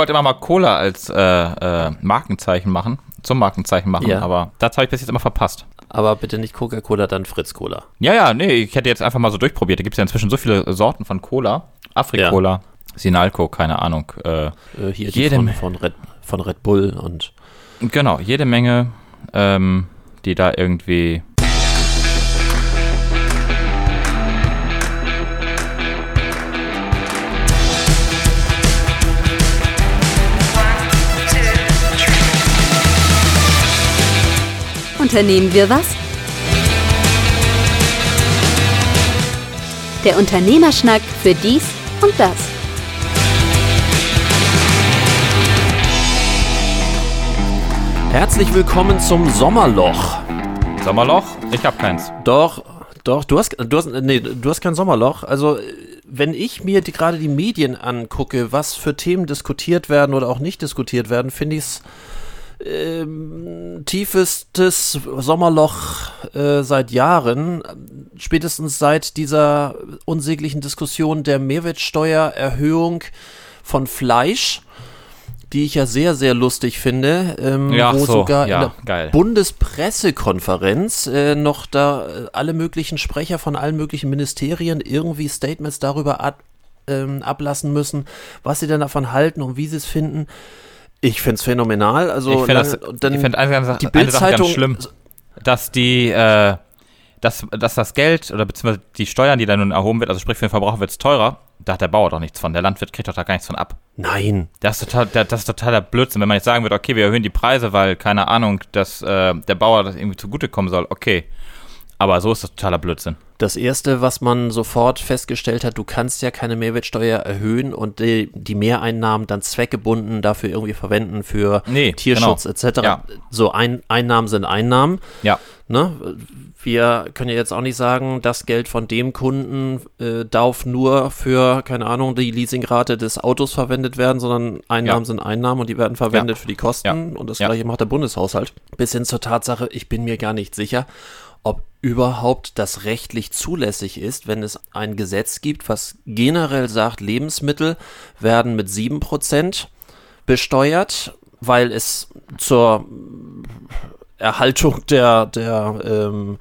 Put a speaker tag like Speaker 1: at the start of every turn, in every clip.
Speaker 1: wollte immer mal Cola als äh, äh, Markenzeichen machen, zum Markenzeichen machen,
Speaker 2: Ja.
Speaker 1: aber das habe ich bis jetzt immer verpasst.
Speaker 2: Aber bitte nicht Coca-Cola, dann Fritz-Cola.
Speaker 1: Ja, ja, nee, ich hätte jetzt einfach mal so durchprobiert. Da gibt es ja inzwischen so viele Sorten von Cola. Afri-Cola, Sinalco, keine Ahnung. Äh,
Speaker 2: Äh, hier die
Speaker 1: Jede
Speaker 2: von,
Speaker 1: Menge.
Speaker 2: von, Red, von Red Bull und
Speaker 1: genau, jede Menge, ähm, die da irgendwie.
Speaker 3: Unternehmen wir was? Der Unternehmerschnack für dies und das.
Speaker 2: Herzlich willkommen zum Sommerloch.
Speaker 1: Sommerloch? Ich hab keins.
Speaker 2: Doch, doch, du hast, du hast, nee, du hast kein Sommerloch. Also, wenn ich mir die, gerade die Medien angucke, was für Themen diskutiert werden oder auch nicht diskutiert werden, finde ich es ähm, tiefestes Sommerloch äh, seit Jahren. Spätestens seit dieser unsäglichen Diskussion der Mehrwertsteuererhöhung von Fleisch, die ich ja sehr, sehr lustig finde, ähm,
Speaker 1: Ja,
Speaker 2: wo
Speaker 1: so,
Speaker 2: sogar
Speaker 1: ja,
Speaker 2: in der
Speaker 1: geil.
Speaker 2: Bundespressekonferenz äh, noch da äh, alle möglichen Sprecher von allen möglichen Ministerien irgendwie Statements darüber ab, ähm, ablassen müssen, was sie denn davon halten und wie sie es finden. Ich finde es phänomenal. Also
Speaker 1: ich finde find eine, Sache-
Speaker 2: die
Speaker 1: eine Sache ganz
Speaker 2: Bild-Zeitung-
Speaker 1: schlimm, dass die, äh, dass, dass das Geld oder beziehungsweise die Steuern, die da nun erhoben wird, also sprich für den Verbraucher wird es teurer, da hat der Bauer doch nichts von. Der Landwirt kriegt doch da gar nichts von ab.
Speaker 2: Nein,
Speaker 1: Das ist, total, das ist totaler Blödsinn. Wenn man jetzt sagen würde, okay, wir erhöhen die Preise, weil, keine Ahnung, dass äh, der Bauer das irgendwie zugutekommen soll, okay. Aber so ist das totaler Blödsinn.
Speaker 2: Das erste, was man sofort festgestellt hat, du kannst ja keine Mehrwertsteuer erhöhen und die, die Mehreinnahmen dann zweckgebunden dafür irgendwie verwenden für
Speaker 1: Nee,
Speaker 2: Tierschutz
Speaker 1: genau.
Speaker 2: etc.
Speaker 1: Ja.
Speaker 2: So ein, Einnahmen sind Einnahmen.
Speaker 1: Ja.
Speaker 2: Ne? Wir können ja jetzt auch nicht sagen, das Geld von dem Kunden äh, darf nur für, keine Ahnung, die Leasingrate des Autos verwendet werden, sondern Einnahmen
Speaker 1: Ja.
Speaker 2: sind Einnahmen und die werden verwendet
Speaker 1: Ja.
Speaker 2: für die Kosten und das gleiche macht der Bundeshaushalt. Bis hin zur Tatsache, ich bin mir gar nicht sicher, überhaupt das rechtlich zulässig ist, wenn es ein Gesetz gibt, was generell sagt, Lebensmittel werden mit 7% besteuert, weil es zur Erhaltung der, der ähm,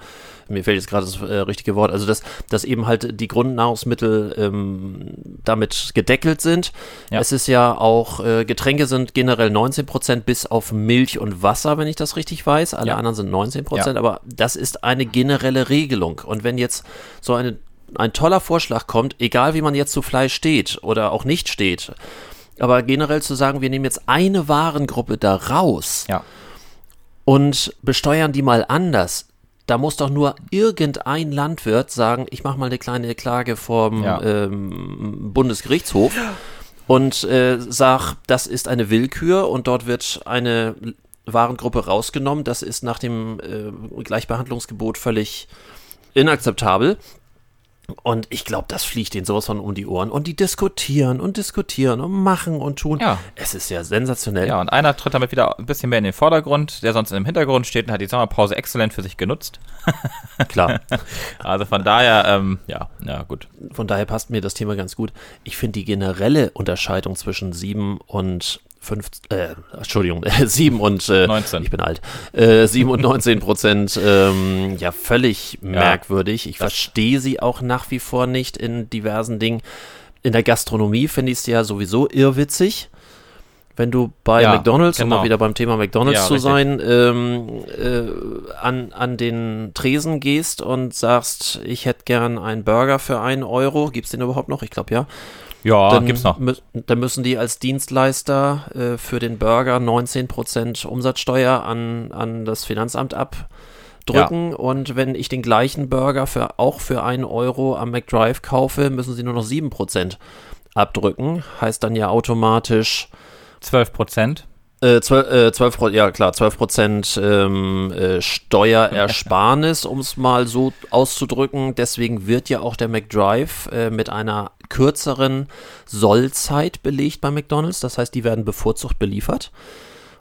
Speaker 2: mir fällt jetzt gerade das äh, richtige Wort, also dass, dass eben halt die Grundnahrungsmittel ähm, damit gedeckelt sind.
Speaker 1: Ja.
Speaker 2: Es ist ja auch, äh, Getränke sind generell 19% bis auf Milch und Wasser, wenn ich das richtig weiß. Alle
Speaker 1: Ja.
Speaker 2: anderen sind 19%,
Speaker 1: Ja.
Speaker 2: aber das ist eine generelle Regelung. Und wenn jetzt so eine, ein toller Vorschlag kommt, egal wie man jetzt zu Fleisch steht oder auch nicht steht, aber generell zu sagen, wir nehmen jetzt eine Warengruppe da raus,
Speaker 1: Ja.
Speaker 2: und besteuern die mal anders. Da muss doch nur irgendein Landwirt sagen, ich mache mal eine kleine Klage vom
Speaker 1: Ja.
Speaker 2: ähm, Bundesgerichtshof und äh, sag, das ist eine Willkür und dort wird eine Warengruppe rausgenommen. Das ist nach dem äh, Gleichbehandlungsgebot völlig inakzeptabel. Und ich glaube, das fliegt denen sowas von um die Ohren. Und die diskutieren und diskutieren und machen und tun.
Speaker 1: Ja.
Speaker 2: Es ist ja sensationell.
Speaker 1: Ja, und einer tritt damit wieder ein bisschen mehr in den Vordergrund, der sonst im Hintergrund steht und hat die Sommerpause exzellent für sich genutzt.
Speaker 2: Klar.
Speaker 1: Also von daher, ähm, ja, ja, gut.
Speaker 2: Von daher passt mir das Thema ganz gut. Ich finde die generelle Unterscheidung zwischen 7 und 5, äh, Entschuldigung, 7 und äh,
Speaker 1: 19.
Speaker 2: Ich bin alt. Äh, 7 und 19 Prozent, ähm, ja, völlig merkwürdig. Ich verstehe sie auch nach wie vor nicht in diversen Dingen. In der Gastronomie finde ich es ja sowieso irrwitzig. Wenn du bei
Speaker 1: Ja,
Speaker 2: McDonalds, um
Speaker 1: genau.
Speaker 2: mal wieder beim Thema McDonalds
Speaker 1: Ja,
Speaker 2: zu
Speaker 1: richtig.
Speaker 2: sein, ähm, äh, an, an den Tresen gehst und sagst, ich hätte gern einen Burger für einen Euro. Gibt's den überhaupt noch? Ich glaube ja.
Speaker 1: Ja,
Speaker 2: Dann,
Speaker 1: gibt's noch.
Speaker 2: mü dann müssen die als Dienstleister äh, für den Burger 19% Umsatzsteuer an, an das Finanzamt abdrücken. Und wenn ich den gleichen Burger für, auch für einen Euro am McDrive kaufe, müssen sie nur noch 7% abdrücken. Heißt dann ja automatisch
Speaker 1: 12 Prozent.
Speaker 2: Äh, 12, äh, 12 Pro- ja klar, 12 Prozent ähm, äh, Steuerersparnis, um es mal so auszudrücken. Deswegen wird ja auch der McDrive äh, mit einer kürzeren Sollzeit belegt bei McDonalds. Das heißt, die werden bevorzugt beliefert.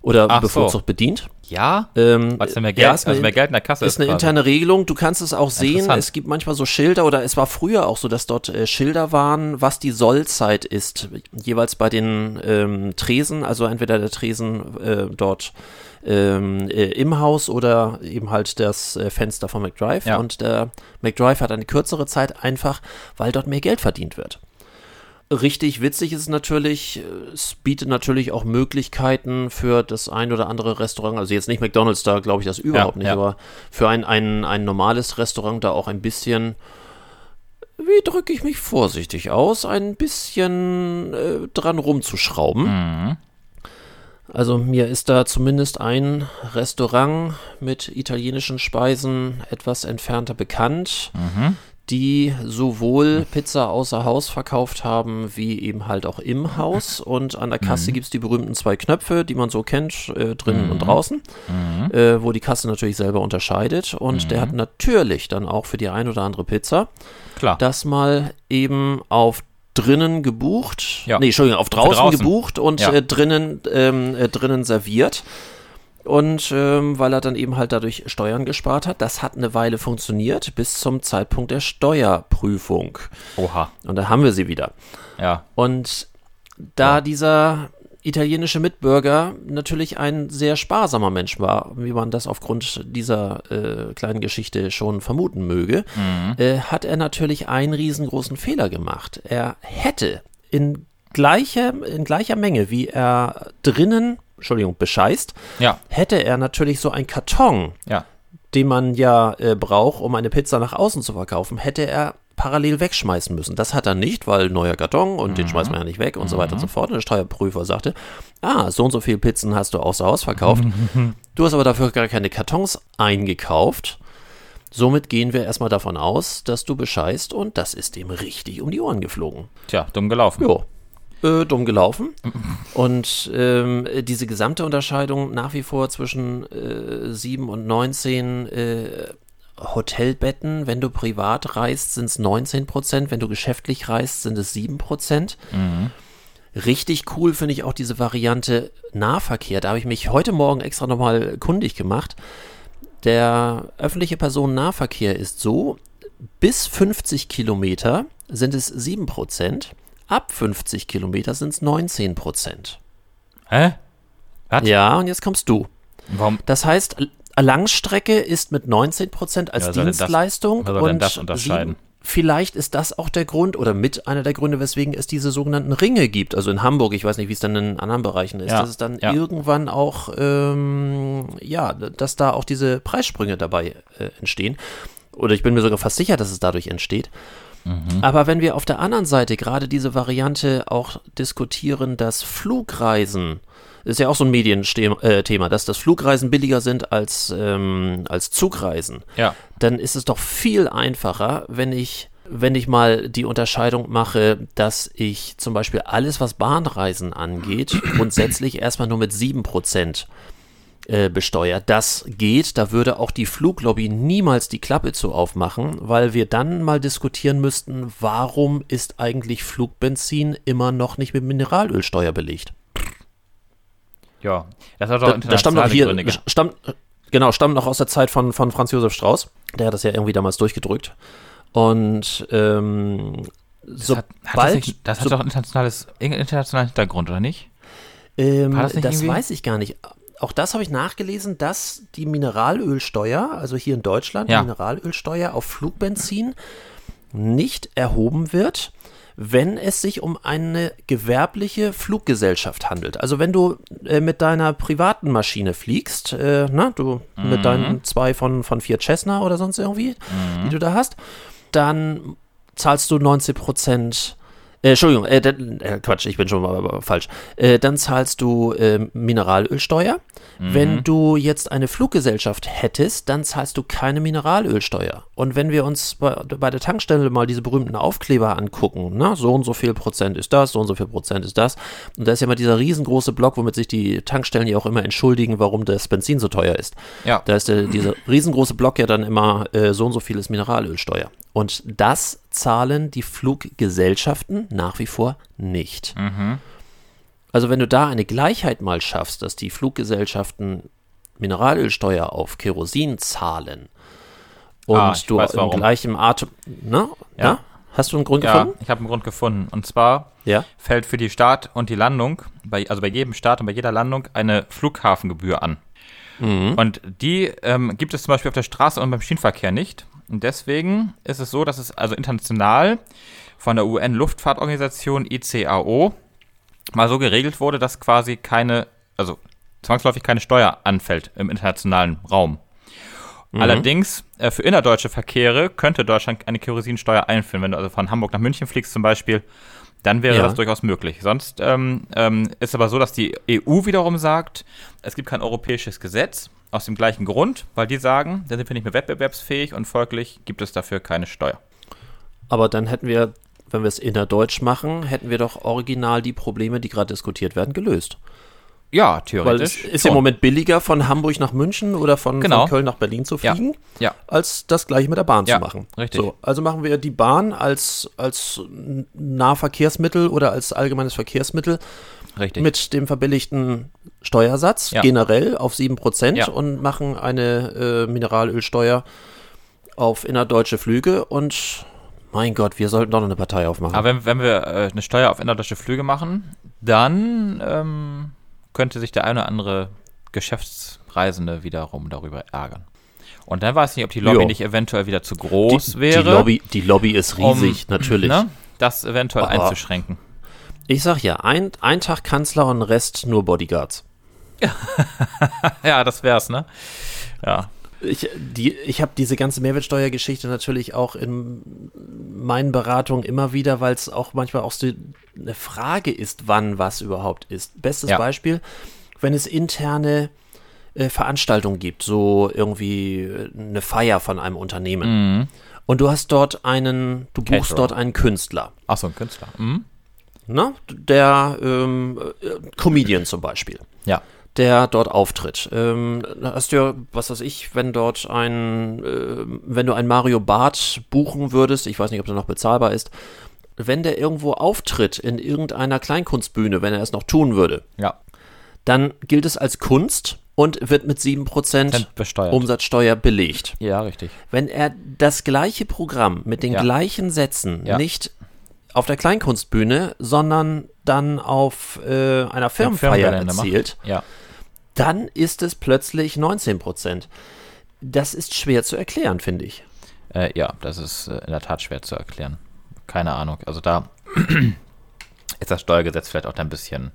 Speaker 2: Oder
Speaker 1: Ach so.
Speaker 2: bevorzugt bedient.
Speaker 1: Ja?
Speaker 2: Ähm,
Speaker 1: Weil es ja mehr
Speaker 2: ja,
Speaker 1: Geld,
Speaker 2: ist eine-
Speaker 1: also mehr Geld in der Kasse
Speaker 2: ist eine
Speaker 1: quasi.
Speaker 2: interne Regelung. Du kannst es auch sehen. Es gibt manchmal so Schilder oder es war früher auch so, dass dort äh, Schilder waren, was die Sollzeit ist. Jeweils bei den ähm, Tresen, also entweder der Tresen äh, dort ähm, äh, im Haus oder eben halt das äh, Fenster von McDrive.
Speaker 1: Ja.
Speaker 2: Und der McDrive hat eine kürzere Zeit einfach, weil dort mehr Geld verdient wird. Richtig witzig ist es natürlich, äh, es bietet natürlich auch Möglichkeiten für das ein oder andere Restaurant, also jetzt nicht McDonalds, da glaube ich das überhaupt nicht,
Speaker 1: ja.
Speaker 2: aber für ein, ein, ein normales Restaurant da auch ein bisschen, wie drücke ich mich vorsichtig aus, ein bisschen äh, dran rumzuschrauben.
Speaker 1: Mhm.
Speaker 2: Also mir ist da zumindest ein Restaurant mit italienischen Speisen etwas entfernter bekannt,
Speaker 1: Mhm.
Speaker 2: Die sowohl Pizza außer Haus verkauft haben, wie eben halt auch im Haus. Und an der Kasse gibt's die berühmten zwei Knöpfe, die man so kennt, äh, drinnen und draußen, äh, wo die Kasse natürlich selber unterscheidet. Und der hat natürlich dann auch für die ein oder andere Pizza
Speaker 1: Klar.
Speaker 2: das mal eben auf drinnen gebucht,
Speaker 1: Ja.
Speaker 2: nee, Entschuldigung, auf draußen,
Speaker 1: draußen.
Speaker 2: gebucht und
Speaker 1: Ja.
Speaker 2: äh, drinnen, ähm, äh, drinnen serviert. Und ähm, weil er dann eben halt dadurch Steuern gespart hat, das hat eine Weile funktioniert, bis zum Zeitpunkt der Steuerprüfung.
Speaker 1: Oha.
Speaker 2: Und da haben wir sie wieder.
Speaker 1: Ja.
Speaker 2: Und da dieser italienische Mitbürger natürlich ein sehr sparsamer Mensch war, wie man das aufgrund dieser äh, kleinen Geschichte schon vermuten möge, äh, hat er natürlich einen riesengroßen Fehler gemacht. Er hätte in gleicher, in gleicher Menge, wie er drinnen, Entschuldigung, bescheißt,
Speaker 1: Ja.
Speaker 2: hätte er natürlich so einen Karton,
Speaker 1: Ja.
Speaker 2: den man ja äh, braucht, um eine Pizza nach außen zu verkaufen, hätte er parallel wegschmeißen müssen. Das hat er nicht, weil neuer Karton und den schmeißt man ja nicht weg und so weiter und so fort. Und der Steuerprüfer sagte, ah, so und so viele Pizzen hast du außer Haus verkauft. du hast aber dafür gar keine Kartons eingekauft. Somit gehen wir erstmal davon aus, dass du bescheißt und das ist dem richtig um die Ohren geflogen.
Speaker 1: Tja, dumm gelaufen.
Speaker 2: Jo. Äh, dumm gelaufen. Und ähm, diese gesamte Unterscheidung nach wie vor zwischen äh, 7 und 19 äh, Hotelbetten, wenn du privat reist, sind es 19 Prozent, wenn du geschäftlich reist, sind es 7 Prozent. Richtig cool finde ich auch diese Variante Nahverkehr. Da habe ich mich heute Morgen extra nochmal kundig gemacht. Der öffentliche Personennahverkehr ist so, bis 50 Kilometer sind es 7 Prozent, ab 50 Kilometer sind es 19 Prozent.
Speaker 1: Hä? Was?
Speaker 2: Ja, und jetzt kommst du.
Speaker 1: Warum?
Speaker 2: Das heißt, Langstrecke ist mit 19 Prozent als
Speaker 1: Ja, das-
Speaker 2: Dienstleistung.
Speaker 1: denn
Speaker 2: und
Speaker 1: das unterscheiden?
Speaker 2: sieben- Vielleicht ist das auch der Grund oder mit einer der Gründe, weswegen es diese sogenannten Ringe gibt. Also in Hamburg, ich weiß nicht, wie es dann in anderen Bereichen ist,
Speaker 1: Ja,
Speaker 2: dass es dann
Speaker 1: ja.
Speaker 2: irgendwann auch, ähm, ja, dass da auch diese Preissprünge dabei äh, entstehen. Oder ich bin mir sogar fast sicher, dass es dadurch entsteht.
Speaker 1: Mhm.
Speaker 2: Aber wenn wir auf der anderen Seite gerade diese Variante auch diskutieren, dass Flugreisen, ist ja auch so ein Medienthema, äh, dass das Flugreisen billiger sind als, ähm, als Zugreisen,
Speaker 1: Ja.
Speaker 2: dann ist es doch viel einfacher, wenn ich, wenn ich mal die Unterscheidung mache, dass ich zum Beispiel alles, was Bahnreisen angeht, grundsätzlich erstmal nur mit 7% äh, besteuert. Das geht, da würde auch die Fluglobby niemals die Klappe zu aufmachen, weil wir dann mal diskutieren müssten, warum ist eigentlich Flugbenzin immer noch nicht mit Mineralölsteuer belegt?
Speaker 1: Ja. Das hat doch
Speaker 2: Da, das stammt noch
Speaker 1: internationale
Speaker 2: hier,
Speaker 1: Gründe.
Speaker 2: stammt, genau, stammt noch aus der Zeit von, von Franz Josef Strauß. Der hat das ja irgendwie damals durchgedrückt. Und ähm,
Speaker 1: Das hat, hat das,
Speaker 2: sobald,
Speaker 1: das hat
Speaker 2: so,
Speaker 1: doch internationales, irgendeinen internationalen Hintergrund, oder nicht?
Speaker 2: ähm, das
Speaker 1: das
Speaker 2: weiß ich gar nicht. Auch das habe ich nachgelesen, dass die Mineralölsteuer, also hier in Deutschland,
Speaker 1: Ja.
Speaker 2: die Mineralölsteuer auf Flugbenzin nicht erhoben wird, wenn es sich um eine gewerbliche Fluggesellschaft handelt. Also wenn du äh, mit deiner privaten Maschine fliegst, äh, na, du mit deinen zwei von, von vier Cessna oder sonst irgendwie, die du da hast, dann zahlst du 90 Prozent. Äh, Entschuldigung, äh, dann- äh, Quatsch, ich bin schon mal falsch. Äh, dann zahlst du äh, Mineralölsteuer. Wenn du jetzt eine Fluggesellschaft hättest, dann zahlst du keine Mineralölsteuer. Und wenn wir uns bei, bei der Tankstelle mal diese berühmten Aufkleber angucken, na, so und so viel Prozent ist das, so und so viel Prozent ist das. Und da ist ja immer dieser riesengroße Block, womit sich die Tankstellen ja auch immer entschuldigen, warum das Benzin so teuer ist.
Speaker 1: Ja.
Speaker 2: Da ist der, dieser riesengroße Block ja dann immer äh, so und so viel ist Mineralölsteuer. Und das zahlen die Fluggesellschaften nach wie vor nicht. Also wenn du da eine Gleichheit mal schaffst, dass die Fluggesellschaften Mineralölsteuer auf Kerosin zahlen und
Speaker 1: Ah,
Speaker 2: du
Speaker 1: weiß
Speaker 2: im gleichen Atem, ne?
Speaker 1: Ja.
Speaker 2: Ja. Hast du einen Grund
Speaker 1: Ja,
Speaker 2: gefunden?
Speaker 1: ich habe einen Grund gefunden. Und zwar
Speaker 2: Ja.
Speaker 1: fällt für die Start und die Landung, bei, also bei jedem Start und bei jeder Landung, eine Flughafengebühr an. Und die ähm, gibt es zum Beispiel auf der Straße und beim Schienenverkehr nicht. Und deswegen ist es so, dass es also international von der UN-Luftfahrtorganisation ICAO mal so geregelt wurde, dass quasi keine, also zwangsläufig keine Steuer anfällt im internationalen Raum. Allerdings, äh, für innerdeutsche Verkehre könnte Deutschland eine Kerosinsteuer einführen. Wenn du also von Hamburg nach München fliegst zum Beispiel, dann wäre
Speaker 2: Ja.
Speaker 1: das durchaus möglich. Sonst ähm, ähm, ist aber so, dass die EU wiederum sagt, es gibt kein europäisches Gesetz aus dem gleichen Grund, weil die sagen, dann sind wir nicht mehr wettbewerbsfähig und folglich gibt es dafür keine Steuer.
Speaker 2: Aber dann hätten wir, wenn wir es innerdeutsch machen, hätten wir doch original die Probleme, die gerade diskutiert werden, gelöst.
Speaker 1: Ja,
Speaker 2: Weil
Speaker 1: theoretisch.
Speaker 2: es ist
Speaker 1: schon.
Speaker 2: im Moment billiger, von Hamburg nach München oder von,
Speaker 1: Genau.
Speaker 2: von Köln nach Berlin zu
Speaker 1: Ja.
Speaker 2: fliegen,
Speaker 1: Ja.
Speaker 2: als das gleiche mit der Bahn
Speaker 1: Ja,
Speaker 2: zu machen.
Speaker 1: richtig.
Speaker 2: So, also machen wir die Bahn als, als Nahverkehrsmittel oder als allgemeines Verkehrsmittel
Speaker 1: Richtig.
Speaker 2: mit dem verbilligten Steuersatz
Speaker 1: Ja.
Speaker 2: generell auf 7%
Speaker 1: Ja.
Speaker 2: und machen eine äh, Mineralölsteuer auf innerdeutsche Flüge und mein Gott, wir sollten doch noch eine Partei aufmachen.
Speaker 1: Aber wenn, wenn wir äh, eine Steuer auf innerdeutsche Flüge machen, dann ähm, könnte sich der eine oder andere Geschäftsreisende wiederum darüber ärgern. Und dann weiß ich nicht, ob die Lobby
Speaker 2: Ja.
Speaker 1: nicht eventuell wieder zu groß
Speaker 2: die,
Speaker 1: wäre,
Speaker 2: Die Lobby, die Lobby ist
Speaker 1: um,
Speaker 2: riesig, natürlich.
Speaker 1: Ne, das eventuell
Speaker 2: Aber-
Speaker 1: einzuschränken.
Speaker 2: Ich sag ja, ein, ein Tag Kanzler und Rest nur Bodyguards.
Speaker 1: Ja, das wär's, ne? Ja.
Speaker 2: Ich, die, ich habe diese ganze Mehrwertsteuergeschichte natürlich auch in meinen Beratungen immer wieder, weil es auch manchmal auch so eine Frage ist, wann was überhaupt ist. Bestes
Speaker 1: Ja.
Speaker 2: Beispiel, wenn es interne äh, Veranstaltungen gibt, so irgendwie äh, eine Feier von einem Unternehmen. Und du hast dort einen, du buchst
Speaker 1: Caterer.
Speaker 2: dort einen Künstler.
Speaker 1: Ach so, ein Künstler. Mhm.
Speaker 2: Ne? Der ähm, äh, Comedian zum Beispiel.
Speaker 1: Ja.
Speaker 2: der dort auftritt. Ähm, hast du ja, was weiß ich, wenn dort ein, äh, wenn du ein Mario Barth buchen würdest, ich weiß nicht, ob der noch bezahlbar ist, wenn der irgendwo auftritt in irgendeiner Kleinkunstbühne, wenn er es noch tun würde,
Speaker 1: Ja.
Speaker 2: dann gilt es als Kunst und wird mit 7%
Speaker 1: Dann besteuert.
Speaker 2: Umsatzsteuer belegt.
Speaker 1: ja, richtig.
Speaker 2: Wenn er das gleiche Programm mit den
Speaker 1: Ja.
Speaker 2: gleichen Sätzen
Speaker 1: Ja.
Speaker 2: nicht auf der Kleinkunstbühne, sondern dann auf äh, einer Firmenfeier
Speaker 1: macht.
Speaker 2: erzielt,
Speaker 1: Ja.
Speaker 2: dann ist es plötzlich 19 Prozent. Das ist schwer zu erklären, finde ich.
Speaker 1: Äh, ja, das ist äh, in der Tat schwer zu erklären. Keine Ahnung. Also da ist das Steuergesetz vielleicht auch ein bisschen,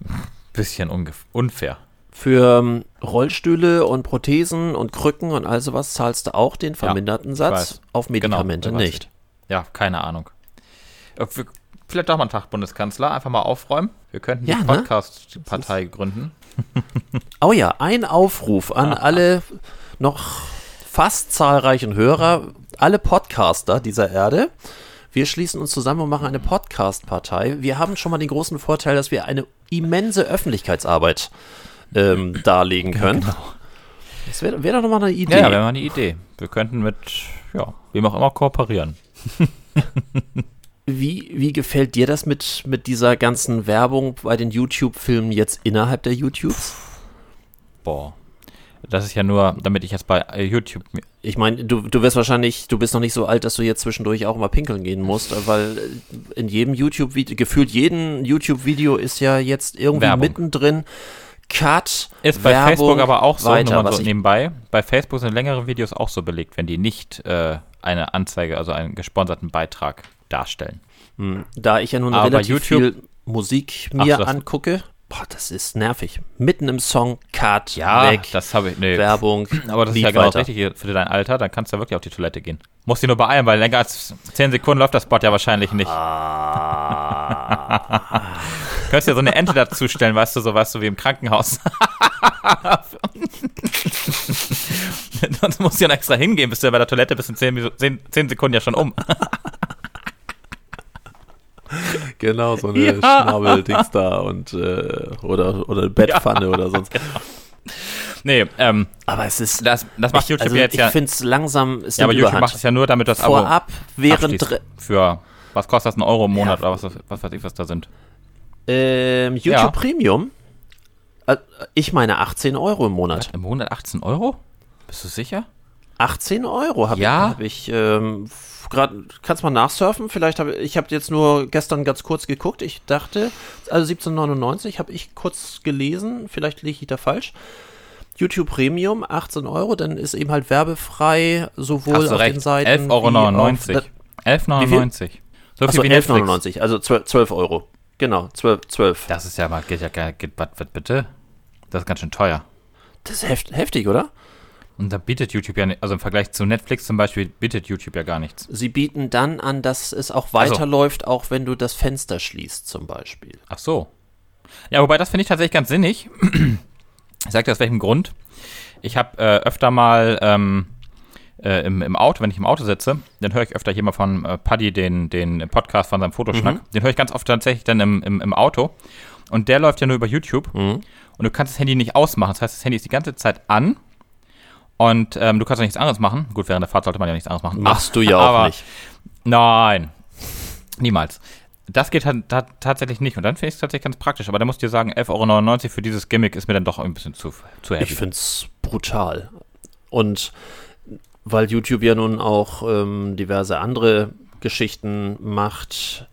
Speaker 1: bisschen unfair.
Speaker 2: Für ähm, Rollstühle und Prothesen und Krücken und all sowas zahlst du auch den verminderten
Speaker 1: ich
Speaker 2: Satz, auf Medikamente
Speaker 1: Genau,
Speaker 2: nicht.
Speaker 1: ich. Ja, keine Ahnung. Äh, Vielleicht doch mal einen Tag Bundeskanzler, einfach mal aufräumen. Wir könnten die
Speaker 2: Ja, ne?
Speaker 1: Podcast-Partei gründen.
Speaker 2: Oh ja, ein Aufruf an alle noch fast zahlreichen Hörer, alle Podcaster dieser Erde. Wir schließen uns zusammen und machen eine Podcast-Partei. Wir haben schon mal den großen Vorteil, dass wir eine immense Öffentlichkeitsarbeit ähm, darlegen können. Das wäre wär doch nochmal eine Idee.
Speaker 1: Ja, ja, wäre mal eine Idee. Wir könnten mit, ja, wem auch immer kooperieren.
Speaker 2: Wie, wie gefällt dir das mit, mit dieser ganzen Werbung bei den YouTube-Filmen jetzt innerhalb der YouTubes?
Speaker 1: Boah. Das ist ja nur, damit ich jetzt bei YouTube.
Speaker 2: Ich meine, du, du wirst wahrscheinlich, du bist noch nicht so alt, dass du jetzt zwischendurch auch mal pinkeln gehen musst, weil äh, in jedem YouTube-Video, gefühlt jeden YouTube-Video ist ja jetzt irgendwie
Speaker 1: Werbung.
Speaker 2: mittendrin. Cut,
Speaker 1: Ist bei
Speaker 2: Werbung,
Speaker 1: Facebook aber auch so,
Speaker 2: weiter,
Speaker 1: nur so nebenbei. Bei Facebook sind längere Videos auch so belegt, wenn die nicht äh, eine Anzeige, also einen gesponserten Beitrag darstellen.
Speaker 2: Hm, Da ich ja nun
Speaker 1: Aber
Speaker 2: relativ
Speaker 1: YouTube-
Speaker 2: viel Musik
Speaker 1: Ach,
Speaker 2: mir
Speaker 1: das-
Speaker 2: angucke, boah, das ist nervig. Mitten im Song, Cut,
Speaker 1: Ja,
Speaker 2: weg,
Speaker 1: das habe ich. Nee.
Speaker 2: Werbung,
Speaker 1: Aber das ist ja genau
Speaker 2: weiter.
Speaker 1: Richtige für dein Alter, dann kannst du ja wirklich auf die Toilette gehen. Musst dich nur beeilen, weil länger als 10 Sekunden läuft das Spot ja wahrscheinlich nicht.
Speaker 2: Ah.
Speaker 1: Könntest ja so eine Ente dazustellen, weißt du, so weißt du, wie im Krankenhaus. Sonst musst du ja noch extra hingehen, bist du ja bei der Toilette bis in 10, 10, 10 Sekunden ja schon um.
Speaker 2: Genau, so eine
Speaker 1: Ja.
Speaker 2: Schnabeldings da und äh, oder, oder eine Bettpfanne oder sonst.
Speaker 1: Nee, ähm,
Speaker 2: Aber es ist.
Speaker 1: das, das macht
Speaker 2: ich,
Speaker 1: YouTube
Speaker 2: also
Speaker 1: jetzt
Speaker 2: ich
Speaker 1: ja.
Speaker 2: finde es langsam ist
Speaker 1: Ja, aber YouTube
Speaker 2: Überhand.
Speaker 1: macht es ja nur, damit das Abo
Speaker 2: Vorab, während
Speaker 1: Für, was kostet das, ein Euro im Monat
Speaker 2: Ja.
Speaker 1: oder was, was weiß ich, was da sind.
Speaker 2: Ähm, YouTube
Speaker 1: Ja.
Speaker 2: Premium? Äh, Ich meine 18 Euro im Monat.
Speaker 1: Im Monat 18 Euro? Bist du sicher?
Speaker 2: 18 Euro habe
Speaker 1: Ja.
Speaker 2: ich, hab ich ähm, gerade, kannst mal nachsurfen, vielleicht habe ich habe jetzt nur gestern ganz kurz geguckt, ich dachte, also 17,99 habe ich kurz gelesen, vielleicht liege ich da falsch. YouTube Premium, 18 Euro, dann ist eben halt werbefrei, sowohl auf
Speaker 1: recht.
Speaker 2: den Seiten
Speaker 1: 11,99 Euro. 11,99 So
Speaker 2: Achso,
Speaker 1: viel wie Netflix.
Speaker 2: 11,99, also 12, 12 Euro. Genau, 12, 12.
Speaker 1: Das ist ja mal, geht ja geht, was bitte? Das ist ganz schön teuer.
Speaker 2: Das ist heft, heftig, oder?
Speaker 1: Und da bietet YouTube ja nicht, also im Vergleich zu Netflix zum Beispiel, bietet YouTube ja gar nichts.
Speaker 2: Sie bieten dann an, dass es auch
Speaker 1: Also
Speaker 2: weiterläuft, auch wenn du das Fenster schließt, zum Beispiel.
Speaker 1: Ach so. Ja, wobei das finde ich tatsächlich ganz sinnig. Ich sage dir aus welchem Grund. Ich habe äh, öfter mal ähm, äh, im, im Auto, wenn ich im Auto sitze, dann höre ich öfter hier mal von äh, Paddy den, den Podcast von seinem Fotoschnack. Den höre ich ganz oft tatsächlich dann im, im, im Auto. Und der läuft ja nur über YouTube. Und du kannst das Handy nicht ausmachen. Das heißt, das Handy ist die ganze Zeit an. Und ähm, du kannst auch nichts anderes machen. Gut, während der Fahrt sollte man ja nichts anderes machen.
Speaker 2: Machst du ja auch
Speaker 1: Aber-
Speaker 2: nicht.
Speaker 1: Nein. Niemals. Das geht halt ta- tatsächlich nicht. Und dann finde ich es tatsächlich ganz praktisch. Aber da muss ich dir sagen, 11,99 Euro für dieses Gimmick ist mir dann doch ein bisschen zu, zu heavy.
Speaker 2: Ich finde es brutal. Und weil YouTube ja nun auch ähm, diverse andere Geschichten macht,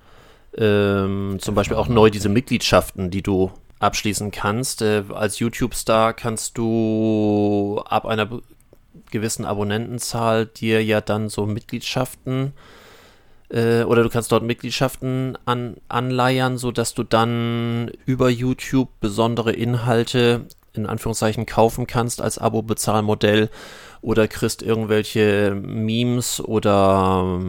Speaker 2: ähm, zum Beispiel auch neu diese Mitgliedschaften, die du abschließen kannst. Äh, als YouTube-Star kannst du ab einer gewissen Abonnentenzahl dir ja dann so Mitgliedschaften äh, oder du kannst dort Mitgliedschaften an, anleiern, sodass du dann über YouTube besondere Inhalte in Anführungszeichen kaufen kannst als Abo-Bezahlmodell oder kriegst irgendwelche Memes oder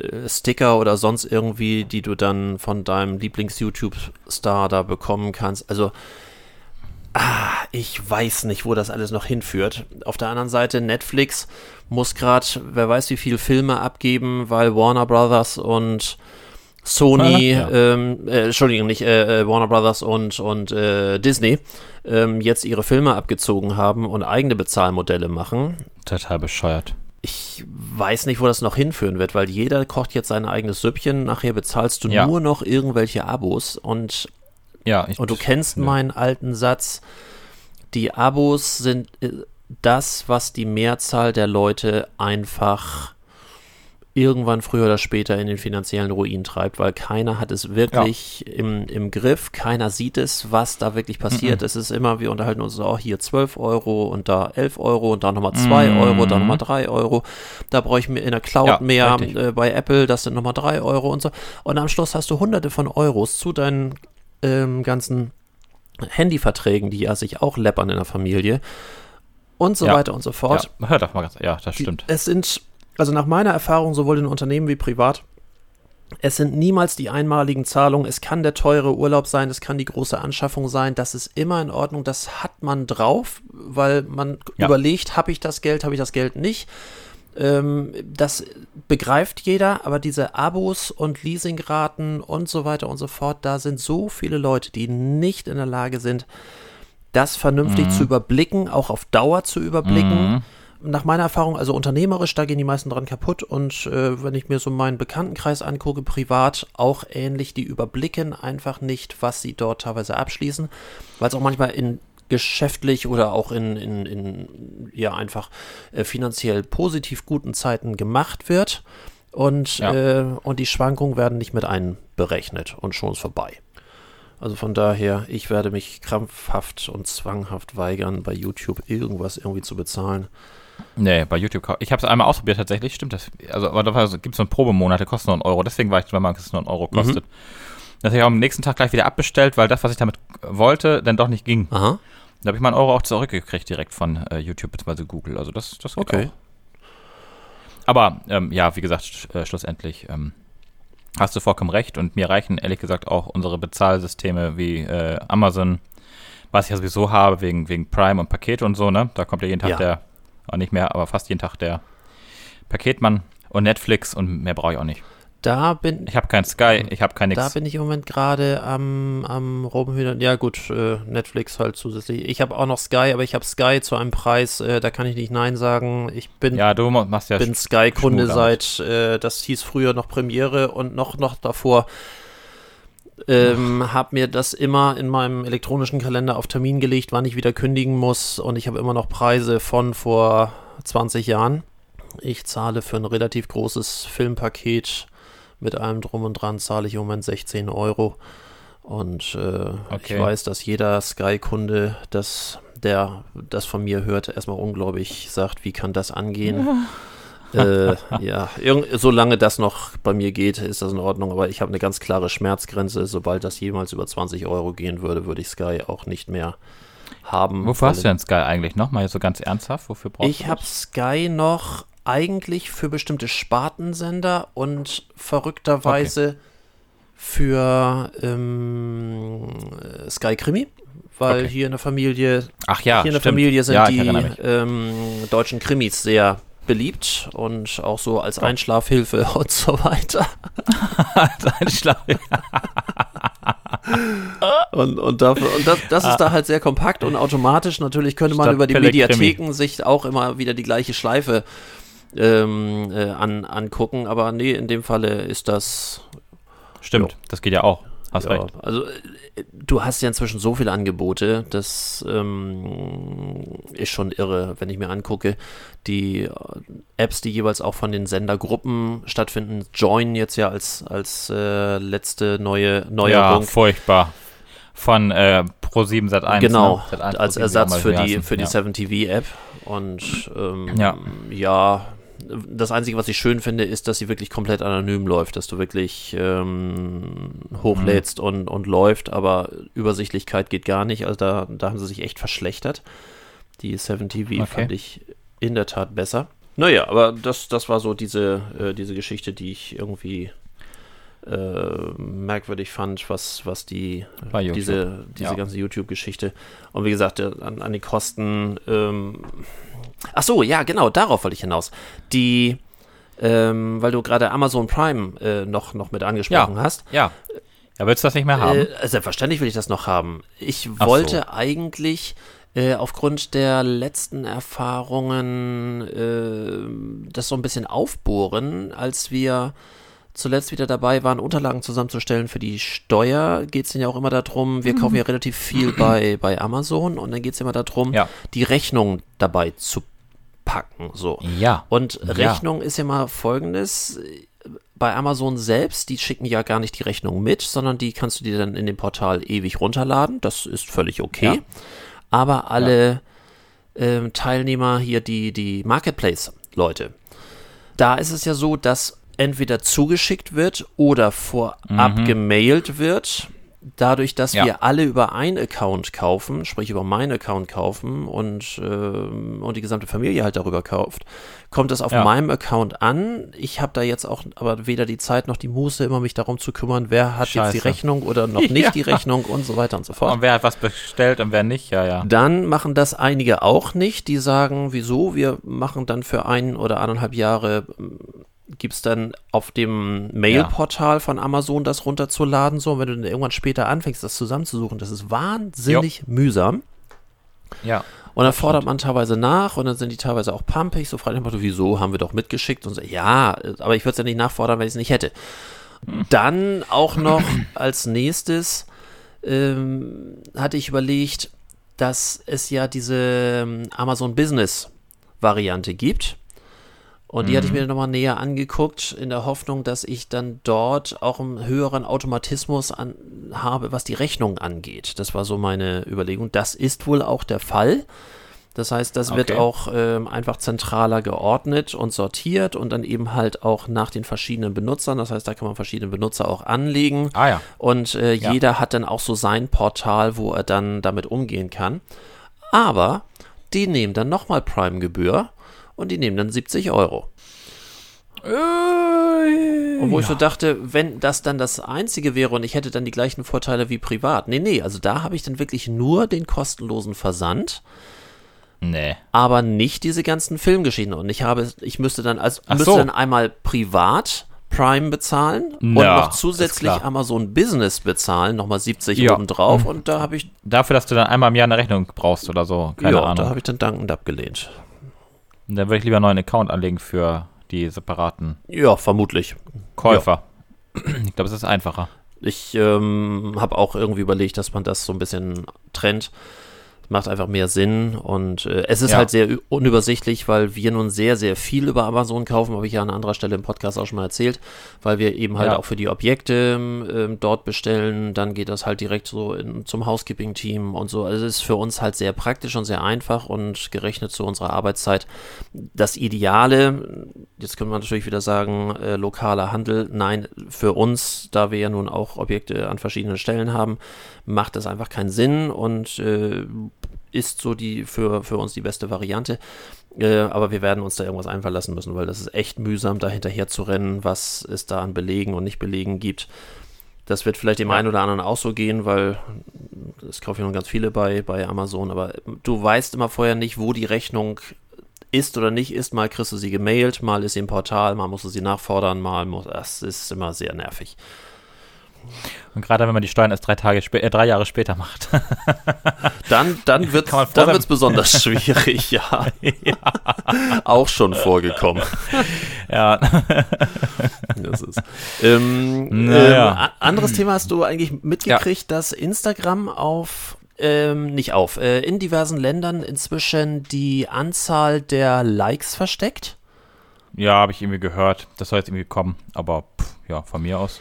Speaker 2: äh, Sticker oder sonst irgendwie, die du dann von deinem Lieblings-YouTube-Star da bekommen kannst. Also Ah, ich weiß nicht, wo das alles noch hinführt. Auf der anderen Seite, Netflix muss gerade, wer weiß wie viele Filme abgeben, weil Warner Brothers und Sony,
Speaker 1: Ja.
Speaker 2: ähm, äh, Entschuldigung, nicht äh, äh, Warner Brothers und, und äh, Disney ähm, jetzt ihre Filme abgezogen haben und eigene Bezahlmodelle machen.
Speaker 1: Total bescheuert.
Speaker 2: Ich weiß nicht, wo das noch hinführen wird, weil jeder kocht jetzt sein eigenes Süppchen. Nachher bezahlst du
Speaker 1: Ja.
Speaker 2: nur noch irgendwelche Abos und
Speaker 1: Ja, ich,
Speaker 2: und du kennst
Speaker 1: nö.
Speaker 2: meinen alten Satz, die Abos sind äh, das, was die Mehrzahl der Leute einfach irgendwann früher oder später in den finanziellen Ruin treibt, weil keiner hat es wirklich im, im Griff, keiner sieht es, was da wirklich passiert. Es ist immer, wir unterhalten uns auch hier 12 Euro und da 11 Euro und da nochmal 2
Speaker 1: Mhm.
Speaker 2: Euro, da nochmal 3 Euro. Da brauche ich mir in der Cloud
Speaker 1: Ja,
Speaker 2: mehr, äh, bei Apple, das sind nochmal 3 Euro und so. Und am Schluss hast du hunderte von Euros zu deinen ähm, ganzen Handyverträgen, die ja sich auch läppern in der Familie und so
Speaker 1: Ja.
Speaker 2: weiter und so fort.
Speaker 1: Ja, hör doch mal ganz. Ja, das
Speaker 2: Die-
Speaker 1: stimmt.
Speaker 2: Es sind, also nach meiner Erfahrung, sowohl in Unternehmen wie privat, es sind niemals die einmaligen Zahlungen. Es kann der teure Urlaub sein, es kann die große Anschaffung sein. Das ist immer in Ordnung. Das hat man drauf, weil man
Speaker 1: Ja.
Speaker 2: überlegt, habe ich das Geld, habe ich das Geld nicht. Ähm, das begreift jeder, aber diese Abos und Leasingraten und so weiter und so fort, da sind so viele Leute, die nicht in der Lage sind, das vernünftig zu überblicken, auch auf Dauer zu überblicken. Nach meiner Erfahrung, also unternehmerisch, da gehen die meisten dran kaputt und äh, wenn ich mir so meinen Bekanntenkreis angucke, privat auch ähnlich, die überblicken einfach nicht, was sie dort teilweise abschließen, weil es auch manchmal in geschäftlich oder auch in, in, in ja einfach äh, finanziell positiv guten Zeiten gemacht wird und,
Speaker 1: Ja.
Speaker 2: äh, und die Schwankungen werden nicht mit einberechnet und schon ist vorbei. Also von daher, ich werde mich krampfhaft und zwanghaft weigern, bei YouTube irgendwas irgendwie zu bezahlen.
Speaker 1: Nee, bei YouTube. Ich habe es einmal ausprobiert tatsächlich, stimmt das. Also, aber da gibt es so einen Probemonat, der kostet nur einen Euro. Deswegen war ich zweimal, dass es nur einen Euro kostet. Das habe ich auch am nächsten Tag gleich wieder abbestellt, weil das, was ich damit wollte, dann doch nicht ging.
Speaker 2: Aha.
Speaker 1: Da habe ich meinen Euro auch zurückgekriegt direkt von äh, YouTube bzw. Google. Also das, das geht
Speaker 2: Okay.
Speaker 1: auch. Aber ähm, ja, wie gesagt, sch äh, schlussendlich ähm, hast du vollkommen recht. Und mir reichen ehrlich gesagt auch unsere Bezahlsysteme wie äh, Amazon, was ich ja sowieso habe, wegen, wegen Prime und Pakete und so, ne? Da kommt ja jeden Tag
Speaker 2: Ja.
Speaker 1: der, auch nicht mehr, aber fast jeden Tag der Paketmann und Netflix und mehr brauche ich auch nicht.
Speaker 2: Da bin,
Speaker 1: Ich habe kein Sky, ich habe kein
Speaker 2: da
Speaker 1: nix.
Speaker 2: bin ich im Moment gerade am, am rumhühnern. Ja gut, äh, Netflix halt zusätzlich. Ich habe auch noch Sky, aber ich habe Sky zu einem Preis, äh, da kann ich nicht Nein sagen. Ich bin,
Speaker 1: Ja, du machst ja
Speaker 2: bin Sky-Kunde
Speaker 1: Schmuh damit.
Speaker 2: seit, äh, das hieß früher noch Premiere und noch, noch davor Ähm, habe mir das immer in meinem elektronischen Kalender auf Termin gelegt, wann ich wieder kündigen muss. Und ich habe immer noch Preise von vor 20 Jahren. Ich zahle für ein relativ großes Filmpaket mit allem drum und dran, zahle ich im Moment 16 Euro. Und äh,
Speaker 1: Okay.
Speaker 2: ich weiß, dass jeder Sky-Kunde, das, der das von mir hört, erstmal unglaublich sagt, wie kann das angehen? äh, ja, irgend, solange das noch bei mir geht, ist das in Ordnung, aber ich habe eine ganz klare Schmerzgrenze. Sobald das jemals über 20 Euro gehen würde, würde ich Sky auch nicht mehr haben.
Speaker 1: Wofür hast du denn Sky eigentlich noch? Mal so ganz ernsthaft, wofür brauchst
Speaker 2: Ich
Speaker 1: du
Speaker 2: habe Sky noch eigentlich für bestimmte Spartensender und verrückterweise für ähm, äh, Sky Krimi, weil
Speaker 1: Okay.
Speaker 2: hier in der Familie?
Speaker 1: Ach ja,
Speaker 2: hier in der
Speaker 1: stimmt.
Speaker 2: Familie sind
Speaker 1: ja,
Speaker 2: die ähm, deutschen Krimis sehr beliebt und auch so als Einschlafhilfe und so weiter.
Speaker 1: Dein Schlag.
Speaker 2: Und, und, dafür, und das, das ist da halt sehr kompakt und automatisch. Natürlich könnte man
Speaker 1: Statt
Speaker 2: über die. Mediatheken sich auch immer wieder die gleiche Schleife ähm, äh, an, angucken, aber nee, in dem Falle ist das
Speaker 1: Stimmt,
Speaker 2: Jo.
Speaker 1: das geht ja auch. Hast
Speaker 2: Ja,
Speaker 1: recht.
Speaker 2: also äh, du hast ja inzwischen so viele Angebote, das ähm, ist schon irre, wenn ich mir angucke, die äh, Apps, die jeweils auch von den Sendergruppen stattfinden, Join jetzt ja als, als äh, letzte neue
Speaker 1: Ja,
Speaker 2: Neuerung.
Speaker 1: furchtbar. Von äh, Pro7 Sat1.
Speaker 2: genau,
Speaker 1: ne? Sat1,
Speaker 2: als
Speaker 1: Pro7,
Speaker 2: Ersatz für die, für die
Speaker 1: ja.
Speaker 2: 7TV-App. Und ähm,
Speaker 1: Ja.
Speaker 2: ja, das Einzige, was ich schön finde, ist, dass sie wirklich komplett anonym läuft, dass du wirklich ähm, hochlädst
Speaker 1: Mhm.
Speaker 2: und, und läuft, aber Übersichtlichkeit geht gar nicht. Also da, da haben sie sich echt verschlechtert. Die 7TV
Speaker 1: Okay.
Speaker 2: fand ich in der Tat besser. Naja, aber das, das war so diese, äh, diese Geschichte, die ich irgendwie äh, merkwürdig fand, was, was die diese, diese
Speaker 1: Ja.
Speaker 2: ganze YouTube-Geschichte. Und wie gesagt, an, an die Kosten. Ähm, ach so, ja, genau, darauf wollte ich hinaus. Die, ähm, weil du gerade Amazon Prime äh, noch, noch mit angesprochen hast.
Speaker 1: Ja. Ja, willst du das nicht mehr haben?
Speaker 2: Äh, selbstverständlich will ich das noch haben. Ich
Speaker 1: Ach
Speaker 2: wollte
Speaker 1: so.
Speaker 2: eigentlich äh, aufgrund der letzten Erfahrungen äh, das so ein bisschen aufbohren, als wir zuletzt wieder dabei waren, Unterlagen zusammenzustellen für die Steuer, geht es ja auch immer darum, wir kaufen ja relativ viel bei, bei Amazon und dann geht es immer darum,
Speaker 1: Ja.
Speaker 2: die Rechnung dabei zu packen. So.
Speaker 1: ja.
Speaker 2: Und
Speaker 1: Ja.
Speaker 2: Rechnung ist ja mal folgendes. Bei Amazon selbst, die schicken ja gar nicht die Rechnung mit, sondern die kannst du dir dann in dem Portal ewig runterladen. Das ist völlig okay.
Speaker 1: Ja.
Speaker 2: Aber alle ähm, Teilnehmer hier, die, die Marketplace-Leute, da ist es ja so, dass entweder zugeschickt wird oder vorab gemailt wird. Dadurch, dass
Speaker 1: Ja.
Speaker 2: wir alle über einen Account kaufen, sprich über meinen Account kaufen und, ähm, und die gesamte Familie halt darüber kauft, kommt es auf
Speaker 1: Ja.
Speaker 2: meinem Account an. Ich habe da jetzt auch aber weder die Zeit noch die Muße, immer mich darum zu kümmern, wer hat jetzt die
Speaker 1: Scheiße.
Speaker 2: Rechnung oder noch nicht
Speaker 1: Ja.
Speaker 2: die Rechnung und so weiter und so fort.
Speaker 1: Und wer hat was bestellt und wer nicht? Ja, ja.
Speaker 2: Dann machen das einige auch nicht. Die sagen, wieso? Wir machen dann für ein oder anderthalb Jahre, gibt es dann auf dem Mailportal von Amazon das runterzuladen. So, und wenn du dann irgendwann später anfängst, das zusammenzusuchen, das ist wahnsinnig mühsam.
Speaker 1: Ja.
Speaker 2: Und dann fordert man teilweise nach und dann sind die teilweise auch pumpig. So fragt man, wieso haben wir doch mitgeschickt? Und so, ja, aber ich würde es ja nicht nachfordern, wenn ich es nicht hätte. Dann auch noch als nächstes ähm, hatte ich überlegt, dass es ja diese ähm, Amazon Business Variante gibt. Und die hatte ich mir nochmal näher angeguckt, in der Hoffnung, dass ich dann dort auch einen höheren Automatismus an, habe, was die Rechnung angeht. Das war so meine Überlegung. Das ist wohl auch der Fall. Das heißt, das wird
Speaker 1: Okay.
Speaker 2: auch ähm, einfach zentraler geordnet und sortiert und dann eben halt auch nach den verschiedenen Benutzern. Das heißt, da kann man verschiedene Benutzer auch anlegen.
Speaker 1: Ah ja.
Speaker 2: Und äh,
Speaker 1: Ja.
Speaker 2: jeder hat dann auch so sein Portal, wo er dann damit umgehen kann. Aber die nehmen dann nochmal Prime-Gebühr und die nehmen dann 70 Euro. Und wo ich so dachte, wenn das dann das einzige wäre und ich hätte dann die gleichen Vorteile wie privat. Nee, nee, also da habe ich dann wirklich nur den kostenlosen Versand,
Speaker 1: Nee.
Speaker 2: aber nicht diese ganzen Filmgeschichten. Und ich habe, ich müsste dann, also
Speaker 1: Ach
Speaker 2: müsste
Speaker 1: so.
Speaker 2: dann einmal privat Prime bezahlen und
Speaker 1: Ja,
Speaker 2: noch
Speaker 1: ist
Speaker 2: zusätzlich. Amazon Business bezahlen, nochmal 70
Speaker 1: Ja.
Speaker 2: obendrauf. Und da habe ich,
Speaker 1: Dafür, dass du dann einmal im Jahr eine Rechnung brauchst oder so. Keine
Speaker 2: ja, da
Speaker 1: Ahnung.
Speaker 2: habe ich dann dankend abgelehnt.
Speaker 1: Und dann würde ich lieber einen neuen Account anlegen für die separaten
Speaker 2: Ja, vermutlich.
Speaker 1: Käufer. Ich glaube, es ist einfacher.
Speaker 2: Ich ähm, habe auch irgendwie überlegt, dass man das so ein bisschen trennt macht einfach mehr Sinn und äh, es ist ja. halt sehr unübersichtlich, weil wir nun sehr, sehr viel über Amazon kaufen, habe ich ja an anderer Stelle im Podcast auch schon mal erzählt, weil wir eben halt ja. auch für die Objekte äh, dort bestellen, dann geht das halt direkt so in, zum Housekeeping-Team und so. Also es ist für uns halt sehr praktisch und sehr einfach und gerechnet zu unserer Arbeitszeit. Das Ideale, jetzt könnte man natürlich wieder sagen, äh, lokaler Handel, nein, für uns, da wir ja nun auch Objekte an verschiedenen Stellen haben, macht das einfach keinen Sinn und äh, ist so die für, für uns die beste Variante. Äh, aber wir werden uns da irgendwas einfallen lassen müssen, weil das ist echt mühsam, da hinterher zu rennen, was es da an Belegen und Nicht-Belegen gibt. Das wird vielleicht dem ja. einen oder anderen auch so gehen, weil es kaufe ich noch ganz viele bei, bei Amazon, aber du weißt immer vorher nicht, wo die Rechnung ist oder nicht ist. Mal kriegst du sie gemailt, mal ist sie im Portal, mal musst du sie nachfordern, mal muss. Das ist immer sehr nervig.
Speaker 1: Und gerade wenn man die Steuern erst drei, Tage äh, drei Jahre später macht.
Speaker 2: dann dann wird es besonders schwierig, ja. ja. Auch schon vorgekommen.
Speaker 1: ja.
Speaker 2: das ist. Ähm, naja. ähm, anderes Thema hast du eigentlich mitgekriegt, ja. dass Instagram auf ähm, nicht auf, äh, in diversen Ländern inzwischen die Anzahl der Likes versteckt?
Speaker 1: Ja, habe ich irgendwie gehört. Das soll jetzt irgendwie kommen, aber pff, ja, von mir aus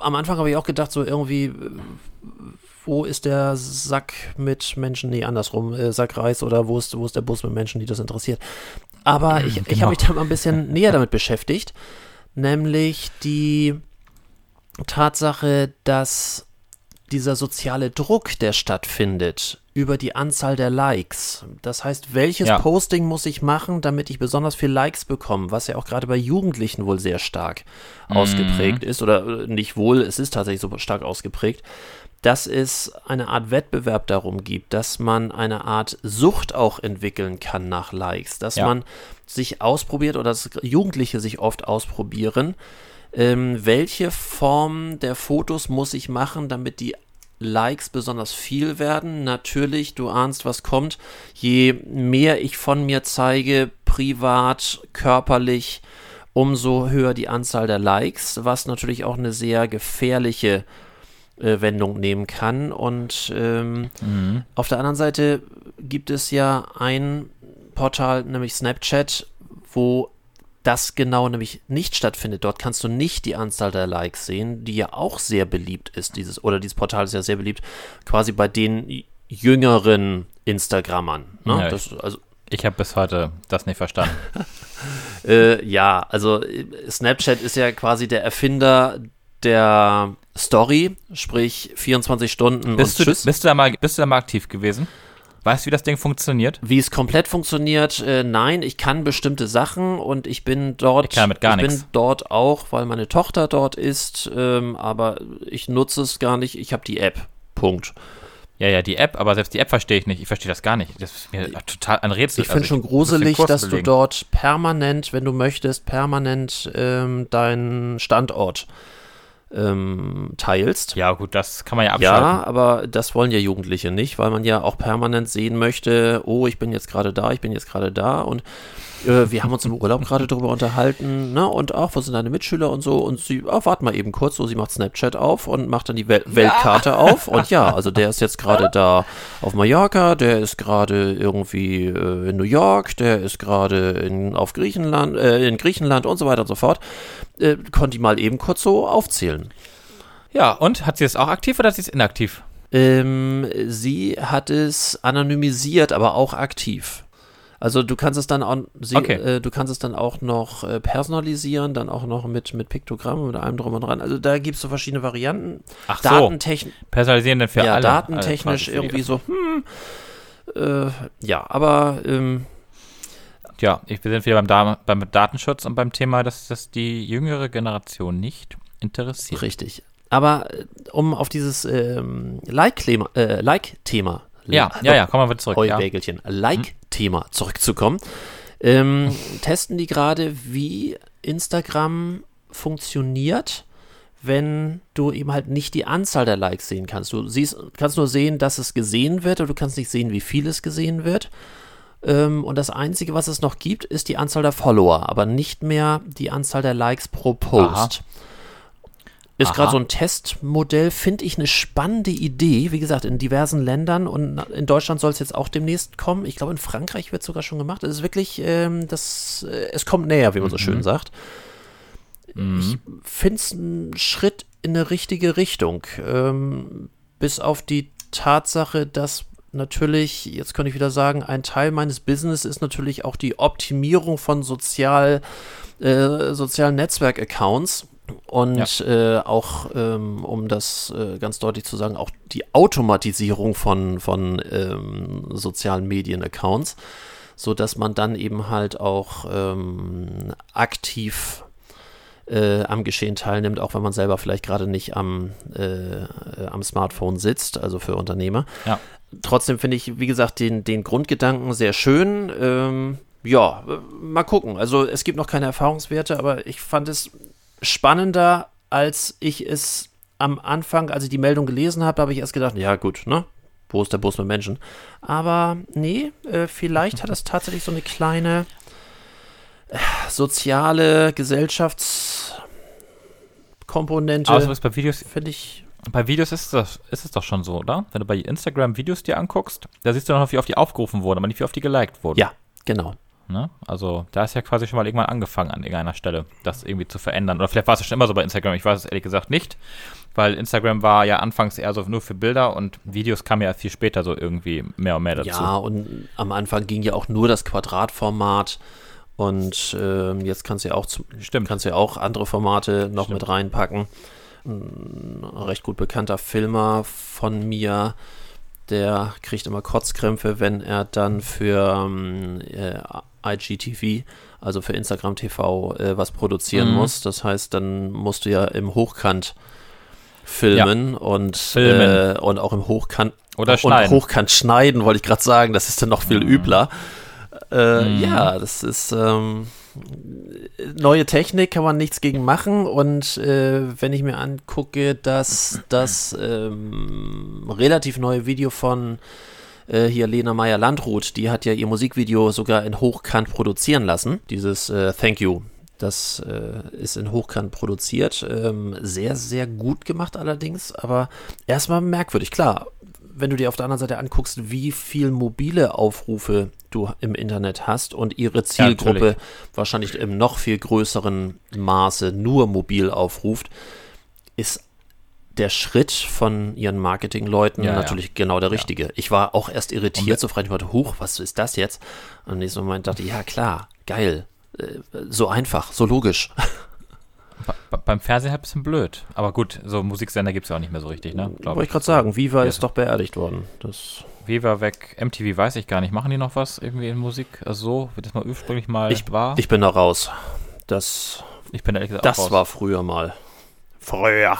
Speaker 2: am Anfang habe ich auch gedacht, so irgendwie, wo ist der Sack mit Menschen, nee, andersrum, äh, Sack Reis oder wo ist, wo ist der Bus mit Menschen, die das interessiert. Aber ich, genau. ich habe mich da mal ein bisschen näher damit beschäftigt, nämlich die Tatsache, dass dieser soziale Druck, der stattfindet, über die Anzahl der Likes. Das heißt, welches ja. Posting muss ich machen, damit ich besonders viel Likes bekomme, was ja auch gerade bei Jugendlichen wohl sehr stark mhm. ausgeprägt ist oder äh, nicht wohl, es ist tatsächlich so stark ausgeprägt, dass es eine Art Wettbewerb darum gibt, dass man eine Art Sucht auch entwickeln kann nach Likes, dass ja. man sich ausprobiert oder dass Jugendliche sich oft ausprobieren, ähm, welche Form der Fotos muss ich machen, damit die Likes besonders viel werden. Natürlich, du ahnst, was kommt. Je mehr ich von mir zeige, privat, körperlich, umso höher die Anzahl der Likes, was natürlich auch eine sehr gefährliche äh, Wendung nehmen kann. Und ähm, mhm. auf der anderen Seite gibt es ja ein Portal, nämlich Snapchat, wo das genau nämlich nicht stattfindet. Dort kannst du nicht die Anzahl der Likes sehen, die ja auch sehr beliebt ist. Dieses, oder dieses Portal ist ja sehr beliebt, quasi bei den jüngeren Instagrammern. Ne? Ja,
Speaker 1: das, also, ich habe bis heute das nicht verstanden.
Speaker 2: äh, ja, also Snapchat ist ja quasi der Erfinder der Story, sprich 24 Stunden
Speaker 1: bist und du, Tschüss. Bist du, da mal, bist du da mal aktiv gewesen? Weißt du, wie das Ding funktioniert?
Speaker 2: Wie es komplett funktioniert? Äh, nein, ich kann bestimmte Sachen und ich bin dort. Ich kann mit gar ich bin dort auch, weil meine Tochter dort ist, ähm, aber ich nutze es gar nicht. Ich habe die App. Punkt.
Speaker 1: Ja, ja, die App, aber selbst die App verstehe ich nicht. Ich verstehe das gar nicht. Das ist mir total ein Rätsel.
Speaker 2: Ich finde also schon gruselig, dass belegen. du dort permanent, wenn du möchtest, permanent ähm, deinen Standort ähm, teilst.
Speaker 1: Ja, gut, das kann man ja abschalten.
Speaker 2: Ja, aber das wollen ja Jugendliche nicht, weil man ja auch permanent sehen möchte, oh, ich bin jetzt gerade da, ich bin jetzt gerade da und äh, wir haben uns im Urlaub gerade darüber unterhalten, ne, und auch, wo sind deine Mitschüler und so, und sie, oh, warte mal eben kurz, so, sie macht Snapchat auf und macht dann die Wel ja. Weltkarte auf, und ja, also der ist jetzt gerade da auf Mallorca, der ist gerade irgendwie äh, in New York, der ist gerade in, auf Griechenland, äh, in Griechenland und so weiter und so fort, äh, konnte die mal eben kurz so aufzählen.
Speaker 1: Ja, und hat sie es auch aktiv oder hat sie es inaktiv?
Speaker 2: Ähm, sie hat es anonymisiert, aber auch aktiv. Also du kannst es dann auch, okay. äh, du kannst es dann auch noch äh, personalisieren, dann auch noch mit, mit Piktogrammen, mit allem drum und dran. Also da gibt es so verschiedene Varianten.
Speaker 1: Ach Datentechn so, personalisieren dann für
Speaker 2: ja,
Speaker 1: alle.
Speaker 2: Datentechnisch also irgendwie so, hm, äh, ja, aber ähm,
Speaker 1: ja, ich, wir sind wieder beim, beim Datenschutz und beim Thema, dass das die jüngere Generation nicht interessiert.
Speaker 2: Richtig. Aber äh, um auf dieses ähm, Like-Thema äh, like
Speaker 1: ja, ja, ja, kommen wir wieder zurück.
Speaker 2: Heubägelchen. Ja. Like-Thema zurückzukommen. Ähm, testen die gerade, wie Instagram funktioniert, wenn du eben halt nicht die Anzahl der Likes sehen kannst. Du siehst, kannst nur sehen, dass es gesehen wird, aber du kannst nicht sehen, wie viel es gesehen wird. Ähm, und das Einzige, was es noch gibt, ist die Anzahl der Follower, aber nicht mehr die Anzahl der Likes pro Post. Aha. ist gerade so ein Testmodell, finde ich eine spannende Idee. Wie gesagt, in diversen Ländern und in Deutschland soll es jetzt auch demnächst kommen. Ich glaube, in Frankreich wird es sogar schon gemacht. Es ist wirklich, ähm, das, äh, es kommt näher, wie man so
Speaker 1: Mhm.
Speaker 2: schön sagt.
Speaker 1: Mhm.
Speaker 2: Ich finde es einen Schritt in eine richtige Richtung. Ähm, bis auf die Tatsache, dass natürlich, jetzt könnte ich wieder sagen, ein Teil meines Business ist natürlich auch die Optimierung von sozial, äh, sozialen Netzwerk-Accounts. Und äh, auch, ähm, um das äh, ganz deutlich zu sagen, auch die Automatisierung von, von ähm, sozialen Medien-Accounts, sodass man dann eben halt auch ähm, aktiv äh, am Geschehen teilnimmt, auch wenn man selber vielleicht gerade nicht am, äh, äh, am Smartphone sitzt, also für Unternehmer.
Speaker 1: Ja.
Speaker 2: Trotzdem finde ich, wie gesagt, den, den Grundgedanken sehr schön. Ähm, ja, mal gucken. Also es gibt noch keine Erfahrungswerte, aber ich fand es spannender, als ich es am Anfang, als ich die Meldung gelesen habe, habe ich erst gedacht, ja gut, ne? Wo ist der Bus mit Menschen? Aber nee, äh, vielleicht hat es tatsächlich so eine kleine soziale Gesellschaftskomponente.
Speaker 1: Aber was bei Videos,
Speaker 2: Finde ich.
Speaker 1: bei Videos ist, das, ist es doch schon so, oder? Wenn du bei Instagram Videos dir anguckst, da siehst du noch, wie oft die aufgerufen wurden, aber nicht, wie oft die geliked wurden.
Speaker 2: Ja, genau.
Speaker 1: Ne? Also da ist ja quasi schon mal irgendwann angefangen an irgendeiner Stelle, das irgendwie zu verändern. Oder vielleicht war es ja schon immer so bei Instagram, ich weiß es ehrlich gesagt nicht, weil Instagram war ja anfangs eher so nur für Bilder und Videos kamen ja viel später so irgendwie mehr und mehr dazu.
Speaker 2: Ja, und am Anfang ging ja auch nur das Quadratformat. Und ähm, jetzt kannst du ja auch zum, kannst ja auch andere Formate noch
Speaker 1: Stimmt.
Speaker 2: mit reinpacken. Ein recht gut bekannter Filmer von mir, der kriegt immer Kotzkrämpfe, wenn er dann für ähm, äh, IGTV, also für Instagram TV, äh, was produzieren
Speaker 1: Mhm.
Speaker 2: muss. Das heißt, dann musst du ja im Hochkant filmen und,
Speaker 1: Filmen.
Speaker 2: Äh, und auch im Hochkant
Speaker 1: Oder
Speaker 2: und
Speaker 1: schneiden.
Speaker 2: hochkant schneiden, wollte ich gerade sagen. Das ist dann noch viel übler. Äh,
Speaker 1: Mhm.
Speaker 2: Ja, das ist ähm, neue Technik, kann man nichts gegen machen. Und äh, wenn ich mir angucke, dass das ähm, relativ neue Video von äh, hier Lena Meyer-Landrut, die hat ja ihr Musikvideo sogar in Hochkant produzieren lassen. Dieses äh, Thank You. Das äh, ist in Hochkant produziert. Ähm, sehr, sehr gut gemacht allerdings, aber erstmal merkwürdig. Klar, wenn du dir auf der anderen Seite anguckst, wie viel mobile Aufrufe du im Internet hast und ihre Zielgruppe
Speaker 1: natürlich.
Speaker 2: wahrscheinlich im noch viel größeren Maße nur mobil aufruft, ist der Schritt von ihren Marketingleuten
Speaker 1: Ja, ja.
Speaker 2: natürlich genau der richtige. Ich war auch erst irritiert, so frei ich wollte, huch, was ist das jetzt? Und im nächsten Moment dachte ich, ja klar, geil, äh, so einfach, so logisch.
Speaker 1: Be- beim Fernsehen halt ein bisschen blöd. Aber gut, so Musiksender gibt es ja auch nicht mehr so richtig, ne? Glaub
Speaker 2: Wollte ich gerade sagen, Viva
Speaker 1: Ja.
Speaker 2: ist doch beerdigt worden. Das
Speaker 1: Viva weg, MTV weiß ich gar nicht. Machen die noch was irgendwie in Musik? Also so, wie das mal ursprünglich mal
Speaker 2: Ich-
Speaker 1: war?
Speaker 2: Ich bin da raus. Das,
Speaker 1: ich bin ehrlich gesagt
Speaker 2: das
Speaker 1: raus.
Speaker 2: war früher mal. Früher.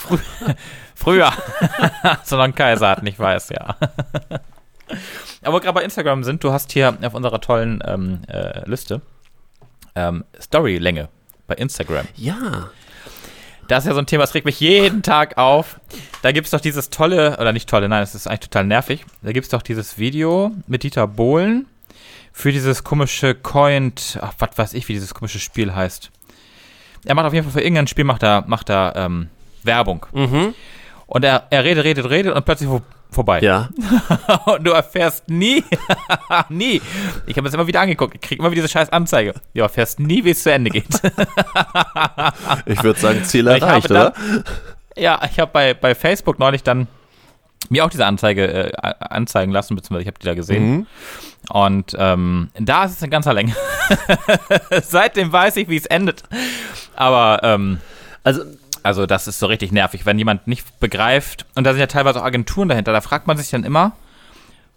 Speaker 1: Früher. Solange Kaiser hat, nicht weiß, ja. Aber gerade bei Instagram sind, du hast hier auf unserer tollen ähm, äh, Liste ähm, Storylänge bei Instagram.
Speaker 2: Ja.
Speaker 1: Das ist ja so ein Thema, das regt mich jeden Tag auf. Da gibt es doch dieses tolle, oder nicht tolle, nein, es ist eigentlich total nervig. Da gibt es doch dieses Video mit Dieter Bohlen für dieses komische Coined, ach, was weiß ich, wie dieses komische Spiel heißt. Er macht auf jeden Fall für irgendein Spiel, macht er, macht er ähm, Werbung.
Speaker 2: Mhm.
Speaker 1: Und er, er redet, redet, redet und plötzlich vorbei.
Speaker 2: Ja.
Speaker 1: Und du erfährst nie, nie. Ich habe es immer wieder angeguckt. Ich kriege immer wieder diese scheiß Anzeige. Du erfährst nie, wie es zu Ende geht.
Speaker 2: Ich würde sagen, Ziel
Speaker 1: Ich
Speaker 2: erreicht,
Speaker 1: dann-
Speaker 2: oder?
Speaker 1: Ja, ich habe bei, bei Facebook neulich dann mir auch diese Anzeige äh, anzeigen lassen, beziehungsweise ich habe die da gesehen.
Speaker 2: Mhm.
Speaker 1: Und ähm, da ist es in ganzer Länge. Seitdem weiß ich, wie es endet. Aber ähm,
Speaker 2: Also,
Speaker 1: also das ist so richtig nervig, wenn jemand nicht begreift. Und da sind ja teilweise auch Agenturen dahinter. Da fragt man sich dann immer,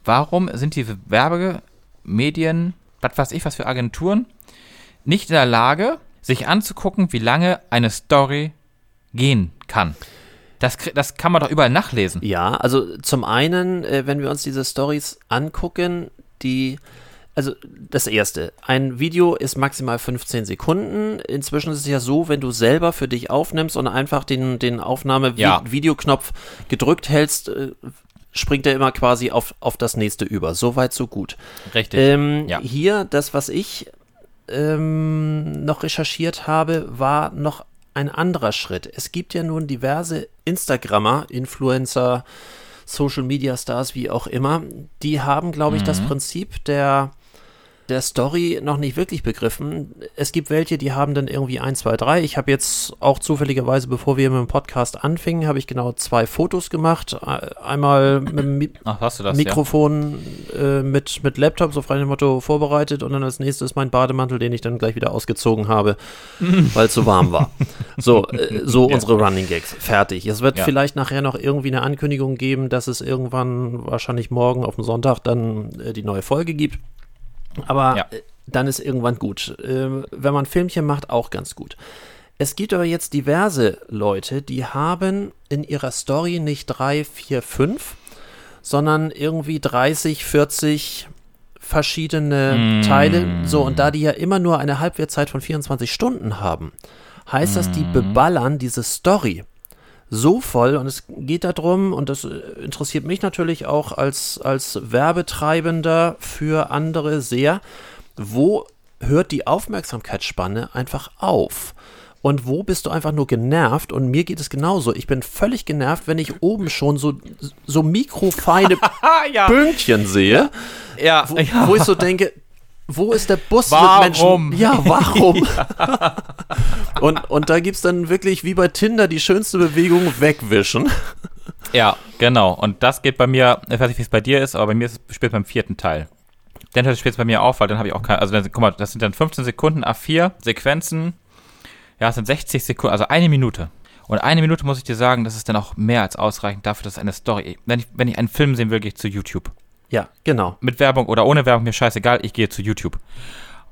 Speaker 1: warum sind die Werbemedien, was weiß ich, was für Agenturen, nicht in der Lage, sich anzugucken, wie lange eine Story gehen kann. Das, das kann man doch überall nachlesen.
Speaker 2: ja, also zum einen, äh, wenn wir uns diese Stories angucken, die, also das erste, ein Video ist maximal 15 Sekunden. Inzwischen ist es ja so, wenn du selber für dich aufnimmst und einfach den, den
Speaker 1: Ja.
Speaker 2: Aufnahme-Videoknopf gedrückt hältst, äh, springt er immer quasi auf, auf das nächste über. So weit, so gut.
Speaker 1: Richtig.
Speaker 2: Ähm,
Speaker 1: Ja.
Speaker 2: Hier, das, was ich ähm, noch recherchiert habe, war noch ein anderer Schritt. Es gibt ja nun diverse Instagrammer, Influencer, Social Media Stars, wie auch immer, die haben, glaube ich, mhm. das Prinzip der der Story noch nicht wirklich begriffen. Es gibt welche, die haben dann irgendwie 1, 2, 3. Ich habe jetzt auch zufälligerweise, bevor wir mit dem Podcast anfingen, habe ich genau zwei Fotos gemacht. Einmal mit dem Mi Ach, das, Mikrofon ja? äh, mit, mit Laptop, so frei dem Motto, vorbereitet und dann als nächstes mein Bademantel, den ich dann gleich wieder ausgezogen habe, weil es zu warm war. So, äh, so ja. unsere Running Gags. Fertig. Es wird ja. vielleicht nachher noch irgendwie eine Ankündigung geben, dass es irgendwann, wahrscheinlich morgen auf dem Sonntag, dann äh, die neue Folge gibt. Aber ja. Äh, dann ist irgendwann gut. Ähm, wenn man Filmchen macht, auch ganz gut. Es gibt aber jetzt diverse Leute, die haben in ihrer Story nicht drei, vier, fünf, sondern irgendwie 30, 40 verschiedene mm. Teile. So, und da die ja immer nur eine Halbwertzeit von 24 Stunden haben, heißt mm. das, die mm. beballern diese Story so voll und es geht darum, und das interessiert mich natürlich auch als, als Werbetreibender für andere sehr, wo hört die Aufmerksamkeitsspanne einfach auf? Und wo bist du einfach nur genervt? Und mir geht es genauso. Ich bin völlig genervt, wenn ich oben schon so, so mikrofeine ja. Pünktchen sehe. Ja. Wo, ja. wo ich so denke, wo ist der Bus
Speaker 1: warum?
Speaker 2: mit Menschen? Ja, warum? Ja. und, und da gibt es dann wirklich wie bei Tinder die schönste Bewegung wegwischen.
Speaker 1: Ja, genau. Und das geht bei mir, ich weiß nicht, wie es bei dir ist, aber bei mir ist es spielt beim vierten Teil. Dann spielt es bei mir auf, weil dann habe ich auch kein, also dann, guck mal, das sind dann 15 Sekunden A4 Sequenzen. Ja, es sind 60 Sekunden, also eine Minute. Und eine Minute muss ich dir sagen, das ist dann auch mehr als ausreichend dafür, dass eine Story. Wenn ich, wenn ich einen Film sehen will, gehe ich zu YouTube.
Speaker 2: Ja, genau.
Speaker 1: Mit Werbung oder ohne Werbung, mir scheißegal, ich gehe zu YouTube.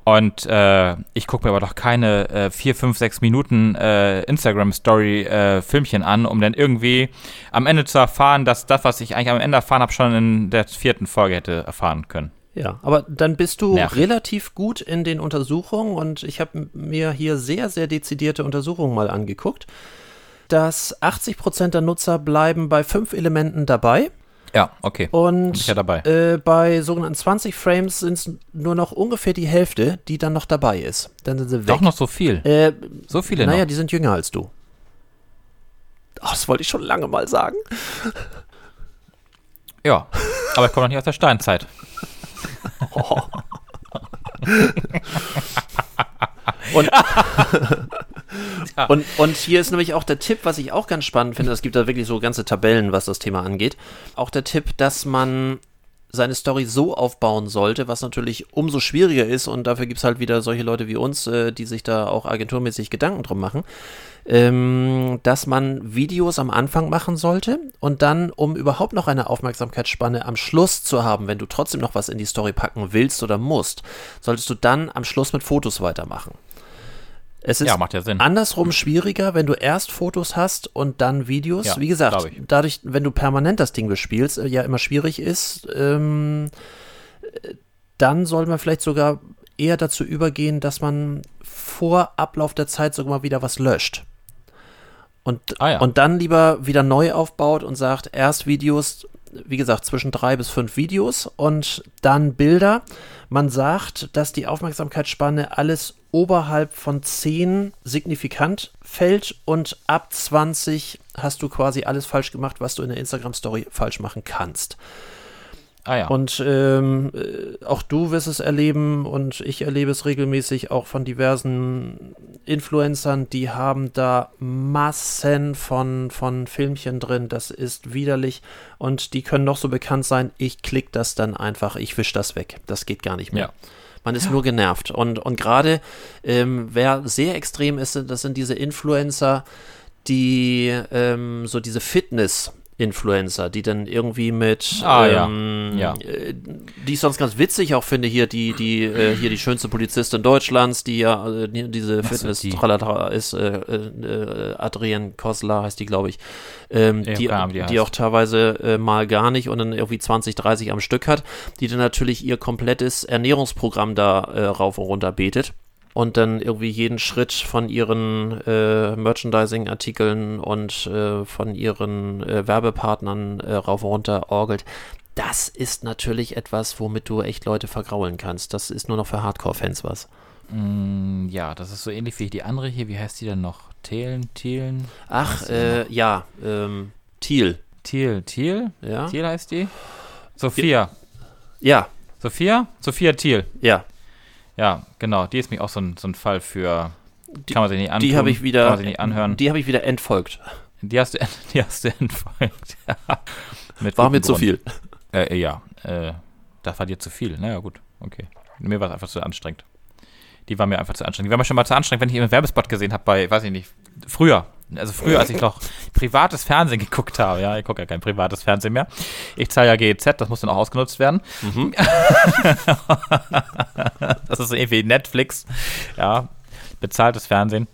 Speaker 1: Und äh, ich gucke mir aber doch keine äh, vier, fünf, sechs Minuten äh, Instagram-Story-Filmchen äh, an, um dann irgendwie am Ende zu erfahren, dass das, was ich eigentlich am Ende erfahren habe, schon in der vierten Folge hätte erfahren können.
Speaker 2: Ja, aber dann bist du Nervig. relativ gut in den Untersuchungen und ich habe mir hier sehr, sehr dezidierte Untersuchungen mal angeguckt, dass 80 Prozent der Nutzer bleiben bei fünf Elementen dabei
Speaker 1: ja, okay.
Speaker 2: Und ja äh, bei sogenannten 20 Frames sind es nur noch ungefähr die Hälfte, die dann noch dabei ist. Dann sind sie weg.
Speaker 1: Doch noch so viel.
Speaker 2: Äh, so viele Naja, noch. die sind jünger als du. Oh, das wollte ich schon lange mal sagen.
Speaker 1: Ja, aber ich komme noch nicht aus der Steinzeit. Oh.
Speaker 2: Und ja. und, und hier ist nämlich auch der Tipp, was ich auch ganz spannend finde, es gibt da wirklich so ganze Tabellen, was das Thema angeht. Auch der Tipp, dass man seine Story so aufbauen sollte, was natürlich umso schwieriger ist und dafür gibt es halt wieder solche Leute wie uns, äh, die sich da auch agenturmäßig Gedanken drum machen, ähm, dass man Videos am Anfang machen sollte und dann, um überhaupt noch eine Aufmerksamkeitsspanne am Schluss zu haben, wenn du trotzdem noch was in die Story packen willst oder musst, solltest du dann am Schluss mit Fotos weitermachen. Es ist ja, macht ja Sinn. andersrum schwieriger, wenn du erst Fotos hast und dann Videos. Ja, Wie gesagt, dadurch, wenn du permanent das Ding bespielst, äh, ja immer schwierig ist, ähm, dann soll man vielleicht sogar eher dazu übergehen, dass man vor Ablauf der Zeit sogar mal wieder was löscht. Und, ah, ja. und dann lieber wieder neu aufbaut und sagt, erst Videos, wie gesagt, zwischen drei bis fünf Videos und dann Bilder. Man sagt, dass die Aufmerksamkeitsspanne alles oberhalb von 10 signifikant fällt und ab 20 hast du quasi alles falsch gemacht, was du in der Instagram-Story falsch machen kannst. Ah, ja. Und ähm, äh, auch du wirst es erleben und ich erlebe es regelmäßig auch von diversen Influencern, die haben da Massen von, von Filmchen drin. Das ist widerlich und die können noch so bekannt sein. Ich klicke das dann einfach, ich wische das weg. Das geht gar nicht mehr. Ja. Man ist ja. nur genervt. Und, und gerade ähm, wer sehr extrem ist, das sind diese Influencer, die ähm, so diese Fitness Influencer, die dann irgendwie mit,
Speaker 1: ah, ähm, ja.
Speaker 2: ja. Äh, die ich sonst ganz witzig auch finde, hier die, die, äh, hier die schönste Polizistin Deutschlands, die ja äh, diese Fitness die? ist, äh, äh, Adrienne Kosler heißt die, glaube ich, ähm, die, die, die, auch teilweise äh, mal gar nicht und dann irgendwie 20, 30 am Stück hat, die dann natürlich ihr komplettes Ernährungsprogramm da rauf und runter betet und dann irgendwie jeden Schritt von ihren äh, Merchandising-Artikeln und äh, von ihren äh, Werbepartnern äh, rauf und runter orgelt. Das ist natürlich etwas, womit du echt Leute vergraulen kannst. Das ist nur noch für Hardcore-Fans was.
Speaker 1: Mm, ja, das ist so ähnlich wie die andere hier. Wie heißt die denn noch? Thelen, Thielen.
Speaker 2: Ach, äh, ja, ähm, Thiel.
Speaker 1: Thiel, Thiel?
Speaker 2: Ja.
Speaker 1: Thiel heißt die? Sophia.
Speaker 2: Ja,
Speaker 1: Sophia? Sophia Thiel.
Speaker 2: ja.
Speaker 1: Ja, genau. Die ist mich auch so ein, so ein Fall für. kann man sich nicht antun.
Speaker 2: Die habe ich wieder,
Speaker 1: Kann man sich nicht anhören. Die,
Speaker 2: die habe ich wieder entfolgt.
Speaker 1: hast du, die hast du entfolgt. Ja. Mit
Speaker 2: War mir zu viel.
Speaker 1: Äh, ja, äh, das war dir zu viel. Naja, gut, okay. Mir war es einfach zu anstrengend. Die war mir einfach zu anstrengend. Die war mir schon mal zu anstrengend, wenn ich einen Werbespot gesehen habe bei, weiß ich nicht, früher. Also früher, als ich noch privates Fernsehen geguckt habe. Ja, ich gucke ja kein privates Fernsehen mehr. Ich zahle ja GEZ, das muss dann auch ausgenutzt werden. das ist so irgendwie Netflix. Ja, bezahltes Fernsehen.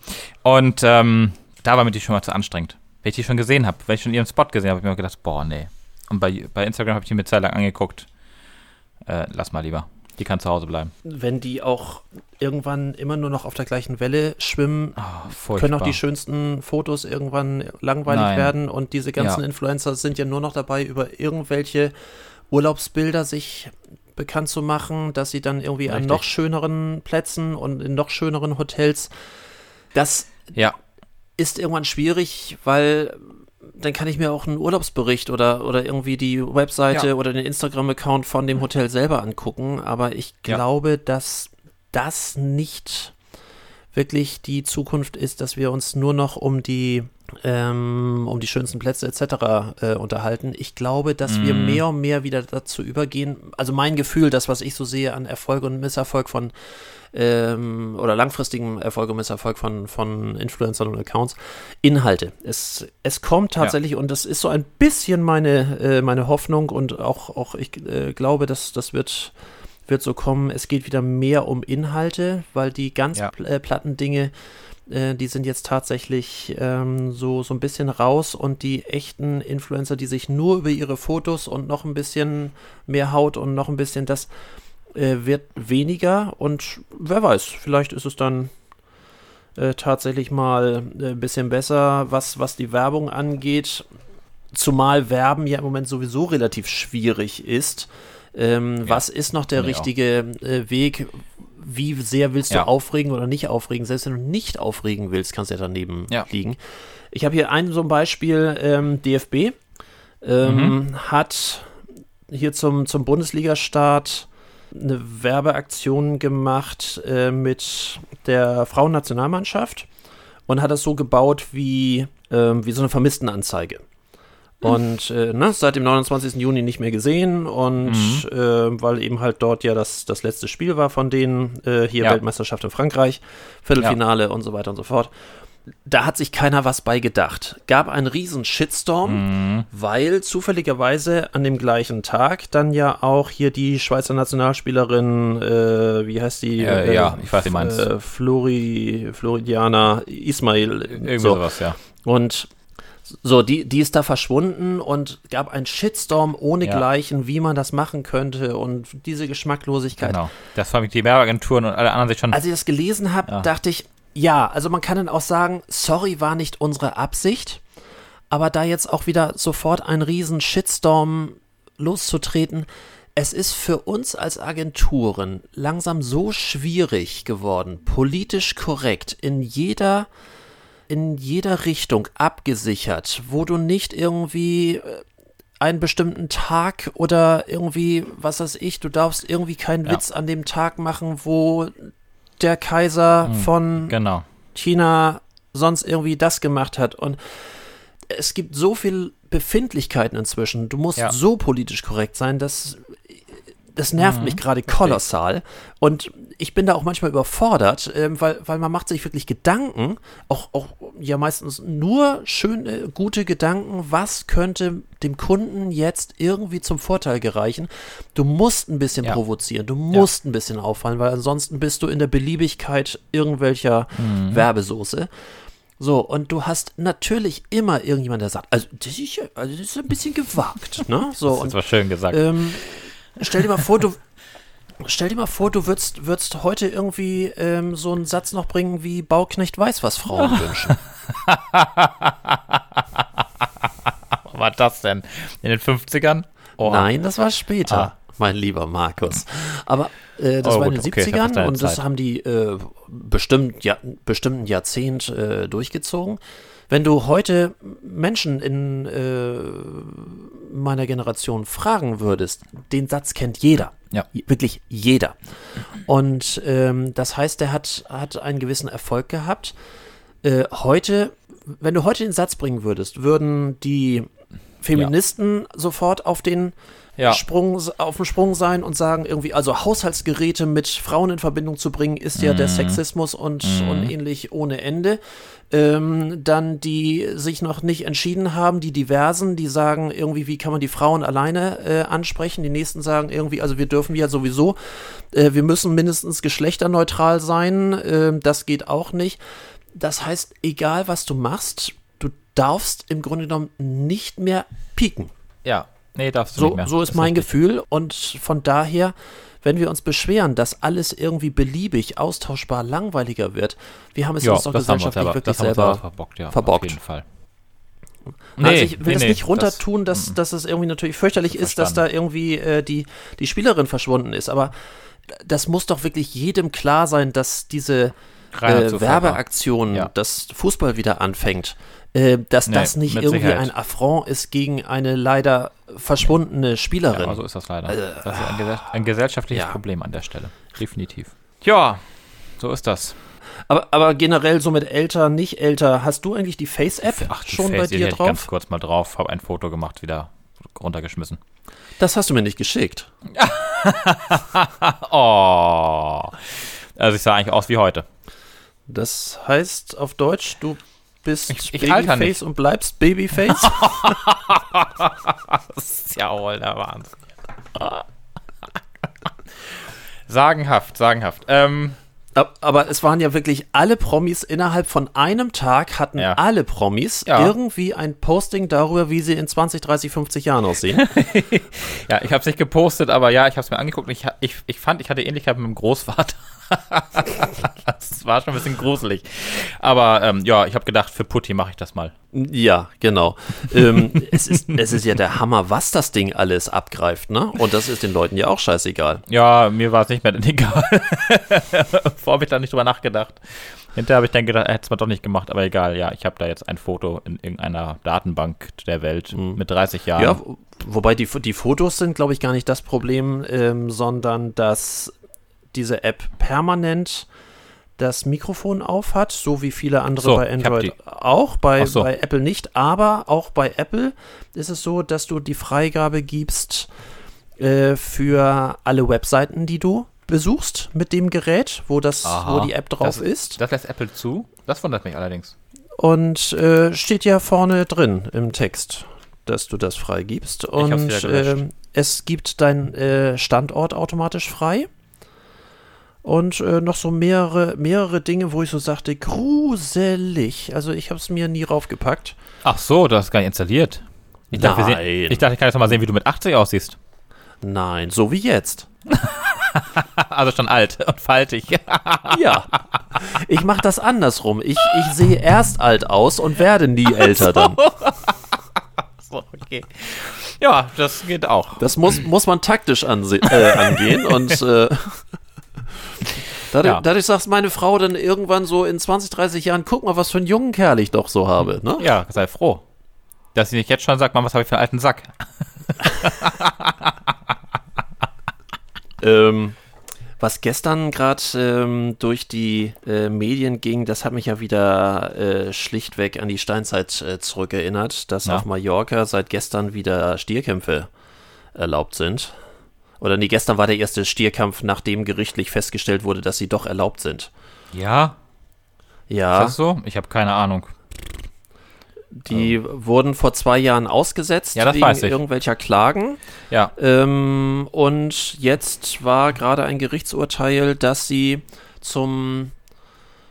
Speaker 1: Und ähm, da war mir die schon mal zu anstrengend. Wenn ich die schon gesehen habe, wenn ich schon ihren Spot gesehen habe, habe ich mir gedacht, boah, nee. Und bei, bei Instagram habe ich die mir Zeit lang angeguckt. Äh, lass mal lieber. Die kann zu Hause bleiben.
Speaker 2: Wenn die auch irgendwann immer nur noch auf der gleichen Welle schwimmen,
Speaker 1: Oh,
Speaker 2: können auch die schönsten Fotos irgendwann langweilig
Speaker 1: Nein.
Speaker 2: werden und diese ganzen
Speaker 1: Ja.
Speaker 2: Influencer sind ja nur noch dabei, über irgendwelche Urlaubsbilder sich bekannt zu machen, dass sie dann irgendwie an
Speaker 1: Richtig.
Speaker 2: noch schöneren Plätzen und in noch schöneren Hotels. Das
Speaker 1: Ja,
Speaker 2: ist irgendwann schwierig, weil dann kann ich mir auch einen Urlaubsbericht oder, oder irgendwie die Webseite
Speaker 1: Ja.
Speaker 2: oder den Instagram-Account von dem Hotel selber angucken. Aber ich
Speaker 1: Ja.
Speaker 2: glaube, dass das nicht wirklich die Zukunft ist, dass wir uns nur noch um die um die schönsten Plätze etc. Äh, unterhalten. Ich glaube, dass wir
Speaker 1: Mhm.
Speaker 2: mehr und mehr wieder dazu übergehen. Also mein Gefühl, das, was ich so sehe an Erfolg und Misserfolg von ähm, oder langfristigem Erfolg und Misserfolg von, von Influencern und Accounts, Inhalte. Es, es kommt tatsächlich, und das ist so ein bisschen meine, äh, meine Hoffnung und auch, auch ich äh, glaube, dass das wird, wird so kommen. Es geht wieder mehr um Inhalte, weil die ganz
Speaker 1: Ja.
Speaker 2: äh, platten Dinge, äh, die sind jetzt tatsächlich ähm, so, so ein bisschen raus und die echten Influencer, die sich nur über ihre Fotos und noch ein bisschen mehr Haut und noch ein bisschen das äh, wird weniger und wer weiß, vielleicht ist es dann äh, tatsächlich mal äh, ein bisschen besser, was, was die Werbung angeht. Zumal Werben ja im Moment sowieso relativ schwierig ist. Ähm, Was ist noch der richtige äh, Weg? Wie sehr willst du
Speaker 1: Ja.
Speaker 2: aufregen oder nicht aufregen? Selbst wenn du nicht aufregen willst, kannst du ja daneben
Speaker 1: Ja.
Speaker 2: liegen. Ich habe hier ein so ein Beispiel, ähm, DFB ähm, hat hier zum, zum Bundesliga-Start eine Werbeaktion gemacht äh, mit der Frauennationalmannschaft und hat das so gebaut wie, ähm, wie so eine Vermisstenanzeige. Und äh, ne, seit dem 29. Juni nicht mehr gesehen und äh, weil eben halt dort ja das, das letzte Spiel war von denen, äh, hier
Speaker 1: Ja.
Speaker 2: Weltmeisterschaft in Frankreich, Viertelfinale und so weiter und so fort. Da hat sich keiner was bei gedacht. Gab einen riesen Shitstorm, weil zufälligerweise an dem gleichen Tag dann ja auch hier die Schweizer Nationalspielerin, äh, wie heißt die?
Speaker 1: Äh, ja, ich weiß, wie meinst.
Speaker 2: Äh, Flori, Floridiana Ismail.
Speaker 1: irgendwie
Speaker 2: so.
Speaker 1: sowas, ja.
Speaker 2: Und so, die, die ist da verschwunden und gab einen Shitstorm ohne
Speaker 1: Ja.
Speaker 2: Gleichen, wie man das machen könnte und diese Geschmacklosigkeit.
Speaker 1: Genau. Das haben die Werbeagenturen und alle anderen sich schon.
Speaker 2: Als ich das gelesen habe,
Speaker 1: Ja.
Speaker 2: dachte ich, ja, also man kann dann auch sagen, sorry, war nicht unsere Absicht, aber da jetzt auch wieder sofort ein riesen Shitstorm loszutreten, es ist für uns als Agenturen langsam so schwierig geworden, politisch korrekt in jeder in jeder Richtung abgesichert, wo du nicht irgendwie äh, einen bestimmten Tag oder irgendwie, was weiß ich, du darfst irgendwie keinen
Speaker 1: Ja.
Speaker 2: Witz an dem Tag machen, wo der Kaiser von
Speaker 1: genau.
Speaker 2: China sonst irgendwie das gemacht hat. Und es gibt so viel Befindlichkeiten inzwischen. Du musst
Speaker 1: Ja.
Speaker 2: so politisch korrekt sein, dass das nervt
Speaker 1: Mhm,
Speaker 2: mich gerade kolossal. Und ich bin da auch manchmal überfordert, ähm, weil, weil man macht sich wirklich Gedanken, auch, auch ja meistens nur schöne, gute Gedanken, was könnte dem Kunden jetzt irgendwie zum Vorteil gereichen. Du musst ein bisschen
Speaker 1: Ja.
Speaker 2: provozieren, du musst ein bisschen auffallen, weil ansonsten bist du in der Beliebigkeit irgendwelcher
Speaker 1: Mhm.
Speaker 2: Werbesoße. So, und du hast natürlich immer irgendjemand, der sagt, also das ist, ja- also das ist ein bisschen gewagt, ne? So,
Speaker 1: Das
Speaker 2: und
Speaker 1: ist war schön gesagt.
Speaker 2: ähm, stell dir mal vor, du stell dir mal vor, du würdest, würdest heute irgendwie ähm, so einen Satz noch bringen wie Bauknecht weiß, was Frauen wünschen.
Speaker 1: Was war das denn? In den 50ern? Oh.
Speaker 2: Nein, das war später. mein lieber Markus. Aber äh, das oh, war in den okay, 70ern und das haben die äh, bestimmt, ja, bestimmten Jahrzehnt äh, durchgezogen. Wenn du heute Menschen in äh, meiner Generation fragen würdest, den Satz kennt jeder. Ja. Wirklich jeder. Und ähm, das heißt, er hat, hat einen gewissen Erfolg gehabt. Äh, heute, wenn du heute den Satz bringen würdest, würden die Feministen ja. sofort auf den ja. Sprung, auf dem Sprung sein und sagen irgendwie, also Haushaltsgeräte mit Frauen in Verbindung zu bringen, ist ja mhm. der Sexismus und, mhm. und ähnlich ohne Ende. Ähm, dann die sich noch nicht entschieden haben, die Diversen, die sagen irgendwie, wie kann man die Frauen alleine äh, ansprechen? Die nächsten sagen irgendwie, also wir dürfen ja sowieso, äh, wir müssen mindestens geschlechterneutral sein, äh, das geht auch nicht. Das heißt, egal was du machst, du darfst im Grunde genommen nicht mehr pieken.
Speaker 1: Ja, Nee, darfst du
Speaker 2: so,
Speaker 1: nicht mehr.
Speaker 2: So ist, ist mein richtig. Gefühl und von daher, wenn wir uns beschweren, dass alles irgendwie beliebig, austauschbar, langweiliger wird, wir haben es
Speaker 1: ja,
Speaker 2: uns doch gesellschaftlich
Speaker 1: aber,
Speaker 2: wirklich selber
Speaker 1: verbockt, ja,
Speaker 2: verbockt.
Speaker 1: Auf jeden Fall.
Speaker 2: Nee, also ich will nee, das nicht runtertun, das, dass, dass es irgendwie natürlich fürchterlich ist, dass da irgendwie äh, die, die Spielerin verschwunden ist, aber das muss doch wirklich jedem klar sein, dass diese äh, Werbeaktion, ja. dass Fußball wieder anfängt, äh, dass nee, das nicht irgendwie Sicherheit. ein Affront ist gegen eine leider verschwundene Spielerin.
Speaker 1: Ja, so ist das leider. Also, das ist ein, ges ein gesellschaftliches ja. Problem an der Stelle. Definitiv. Tja, so ist das.
Speaker 2: Aber, aber generell so mit älter, nicht älter, hast du eigentlich die Face-App schon Face, bei dir drauf? Ich
Speaker 1: ganz kurz mal drauf, habe ein Foto gemacht, wieder runtergeschmissen.
Speaker 2: Das hast du mir nicht geschickt.
Speaker 1: oh. Also ich sah eigentlich aus wie heute.
Speaker 2: Das heißt auf Deutsch, du bist
Speaker 1: ich, ich Babyface
Speaker 2: und bleibst Babyface?
Speaker 1: das ist ja wohl der Wahnsinn. sagenhaft, sagenhaft. Ähm,
Speaker 2: aber es waren ja wirklich alle Promis innerhalb von einem Tag hatten ja. alle Promis ja. irgendwie ein Posting darüber, wie sie in 20, 30, 50 Jahren aussehen.
Speaker 1: ja, ich habe es nicht gepostet, aber ja, ich habe es mir angeguckt. Ich, ich, ich fand, ich hatte Ähnlichkeit mit meinem Großvater. das war schon ein bisschen gruselig. Aber ähm, ja, ich habe gedacht, für Putti mache ich das mal.
Speaker 2: Ja, genau. ähm, es, ist, es ist ja der Hammer, was das Ding alles abgreift, ne? Und das ist den Leuten ja auch scheißegal.
Speaker 1: Ja, mir war es nicht mehr denn egal. Vorher habe ich da nicht drüber nachgedacht. Hinterher habe ich dann gedacht, hätte es mal doch nicht gemacht, aber egal, ja, ich habe da jetzt ein Foto in irgendeiner Datenbank der Welt mhm. mit 30 Jahren. Ja,
Speaker 2: wobei die, die Fotos sind, glaube ich, gar nicht das Problem, ähm, sondern dass diese App permanent das Mikrofon auf hat, so wie viele andere so, bei Android auch, bei, so. bei Apple nicht. Aber auch bei Apple ist es so, dass du die Freigabe gibst äh, für alle Webseiten, die du besuchst mit dem Gerät, wo das, Aha, wo die App drauf
Speaker 1: das,
Speaker 2: ist.
Speaker 1: Das lässt Apple zu. Das wundert mich allerdings.
Speaker 2: Und äh, steht ja vorne drin im Text, dass du das freigibst. Und äh, es gibt deinen äh, Standort automatisch frei und äh, noch so mehrere, mehrere Dinge, wo ich so sagte, gruselig. Also ich habe es mir nie raufgepackt.
Speaker 1: Ach so, du hast gar nicht installiert. Ich dachte, Nein. Sehen, ich, dachte, ich kann jetzt mal sehen, wie du mit 80 aussiehst.
Speaker 2: Nein, so wie jetzt.
Speaker 1: also schon alt und faltig.
Speaker 2: ja. Ich mache das andersrum. Ich, ich sehe erst alt aus und werde nie älter so. dann.
Speaker 1: so, okay. Ja, das geht auch.
Speaker 2: Das muss, muss man taktisch äh, angehen und äh, Dadurch, ja. dadurch sagt meine Frau dann irgendwann so in 20, 30 Jahren, guck mal, was für einen jungen Kerl ich doch so habe. Ne?
Speaker 1: Ja, sei froh. Dass sie nicht jetzt schon sagt, man, was habe ich für einen alten Sack?
Speaker 2: ähm, was gestern gerade ähm, durch die äh, Medien ging, das hat mich ja wieder äh, schlichtweg an die Steinzeit äh, zurückerinnert, dass ja. auf Mallorca seit gestern wieder Stierkämpfe erlaubt sind. Oder nee, gestern war der erste Stierkampf, nachdem gerichtlich festgestellt wurde, dass sie doch erlaubt sind.
Speaker 1: Ja.
Speaker 2: Ja.
Speaker 1: Ist das so? Ich habe keine Ahnung.
Speaker 2: Die oh. wurden vor zwei Jahren ausgesetzt
Speaker 1: ja,
Speaker 2: wegen irgendwelcher Klagen.
Speaker 1: Ja.
Speaker 2: Ähm, und jetzt war gerade ein Gerichtsurteil, dass sie zum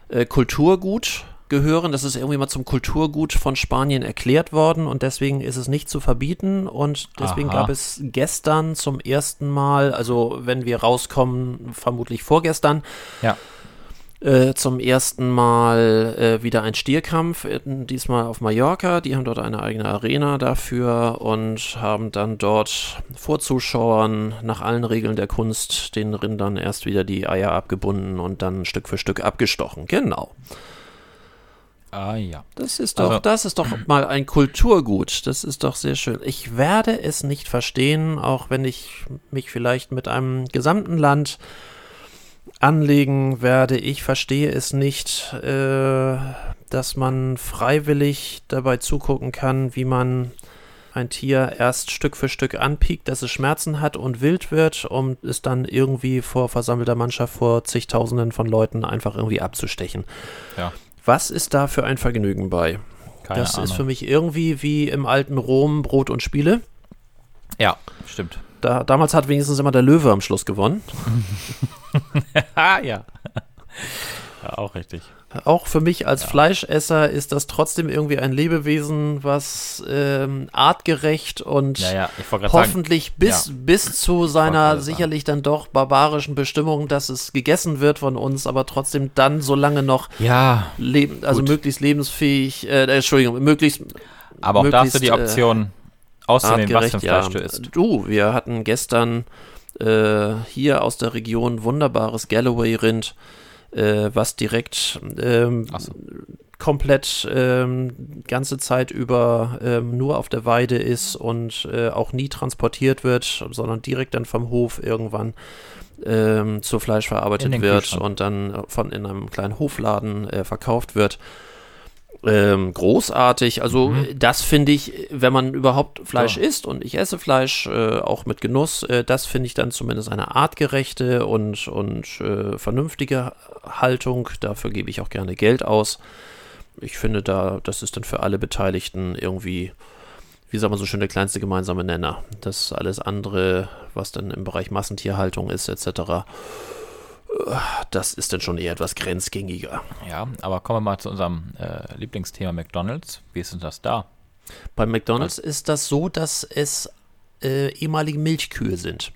Speaker 2: äh, Kulturgut gehören. Das ist irgendwie mal zum Kulturgut von Spanien erklärt worden und deswegen ist es nicht zu verbieten. Und deswegen Aha. gab es gestern zum ersten Mal, also wenn wir rauskommen, vermutlich vorgestern,
Speaker 1: ja.
Speaker 2: Äh, zum ersten Mal äh, wieder ein Stierkampf, diesmal auf Mallorca. Die haben dort eine eigene Arena dafür und haben dann dort vor Zuschauern nach allen Regeln der Kunst den Rindern erst wieder die Eier abgebunden und dann Stück für Stück abgestochen. Genau.
Speaker 1: Ah ja.
Speaker 2: Das ist doch, also, das ist doch mal ein Kulturgut. Das ist doch sehr schön. Ich werde es nicht verstehen, auch wenn ich mich vielleicht mit einem gesamten Land anlegen werde. Ich verstehe es nicht, äh, dass man freiwillig dabei zugucken kann, wie man ein Tier erst Stück für Stück anpiekt, dass es Schmerzen hat und wild wird, um es dann irgendwie vor versammelter Mannschaft, vor zigtausenden von Leuten einfach irgendwie abzustechen.
Speaker 1: Ja.
Speaker 2: Was ist da für ein Vergnügen bei? Keine das Ahnung. ist für mich irgendwie wie im alten Rom Brot und Spiele.
Speaker 1: Ja, stimmt.
Speaker 2: Da, damals hat wenigstens immer der Löwe am Schluss gewonnen.
Speaker 1: ja. ja. Auch richtig.
Speaker 2: Auch für mich als ja. Fleischesser ist das trotzdem irgendwie ein Lebewesen, was ähm, artgerecht und
Speaker 1: ja, ja.
Speaker 2: hoffentlich sagen, bis, bis zu seiner sicherlich dann doch barbarischen Bestimmung, dass es gegessen wird von uns, aber trotzdem dann so lange noch
Speaker 1: ja,
Speaker 2: leben, also Gut. möglichst lebensfähig, äh, Entschuldigung, möglichst.
Speaker 1: Aber auch da hast du die Option, äh, auszunehmen, was für ein Fleisch du isst.
Speaker 2: Du, wir hatten gestern äh, hier aus der Region wunderbares Galloway-Rind äh, was direkt ähm, so. komplett ähm, ganze Zeit über ähm, nur auf der Weide ist und äh, auch nie transportiert wird, sondern direkt dann vom Hof irgendwann ähm, zu Fleisch verarbeitet wird und dann von in einem kleinen Hofladen äh, verkauft wird ähm, großartig. Also mhm. das finde ich, wenn man überhaupt Fleisch ja. isst und ich esse Fleisch äh, auch mit Genuss, äh, das finde ich dann zumindest eine artgerechte und, und äh, vernünftige Haltung. Dafür gebe ich auch gerne Geld aus. Ich finde da, das ist dann für alle Beteiligten irgendwie, wie sagt man so schön, der kleinste gemeinsame Nenner. Das alles andere, was dann im Bereich Massentierhaltung ist, etc., das ist dann schon eher etwas grenzgängiger.
Speaker 1: Ja, aber kommen wir mal zu unserem äh, Lieblingsthema McDonalds. Wie ist denn das da?
Speaker 2: Bei McDonalds also, ist das so, dass es äh, ehemalige Milchkühe sind.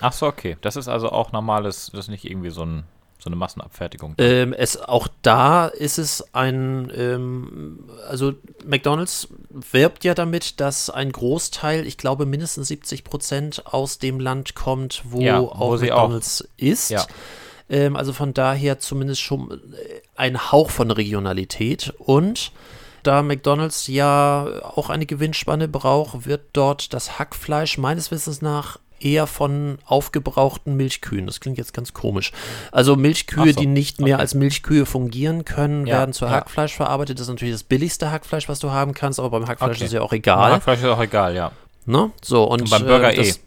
Speaker 1: Ach so, okay. Das ist also auch normales, das ist nicht irgendwie so, ein, so eine Massenabfertigung.
Speaker 2: Ähm, es, auch da ist es ein, ähm, also McDonalds wirbt ja damit, dass ein Großteil, ich glaube mindestens 70 Prozent aus dem Land kommt, wo, ja, wo auch McDonalds auch. ist. Ja. Ähm, also von daher zumindest schon ein Hauch von Regionalität. Und da McDonald's ja auch eine Gewinnspanne braucht, wird dort das Hackfleisch meines Wissens nach eher von aufgebrauchten Milchkühen. Das klingt jetzt ganz komisch. Also Milchkühe, so, die nicht mehr okay. als Milchkühe fungieren können, ja, werden zu ja. Hackfleisch verarbeitet. Das ist natürlich das billigste Hackfleisch, was du haben kannst, aber beim Hackfleisch okay. ist ja auch egal. Beim
Speaker 1: Hackfleisch ist auch egal, ja.
Speaker 2: Ne? So, und, und
Speaker 1: beim Burger äh, das, eh.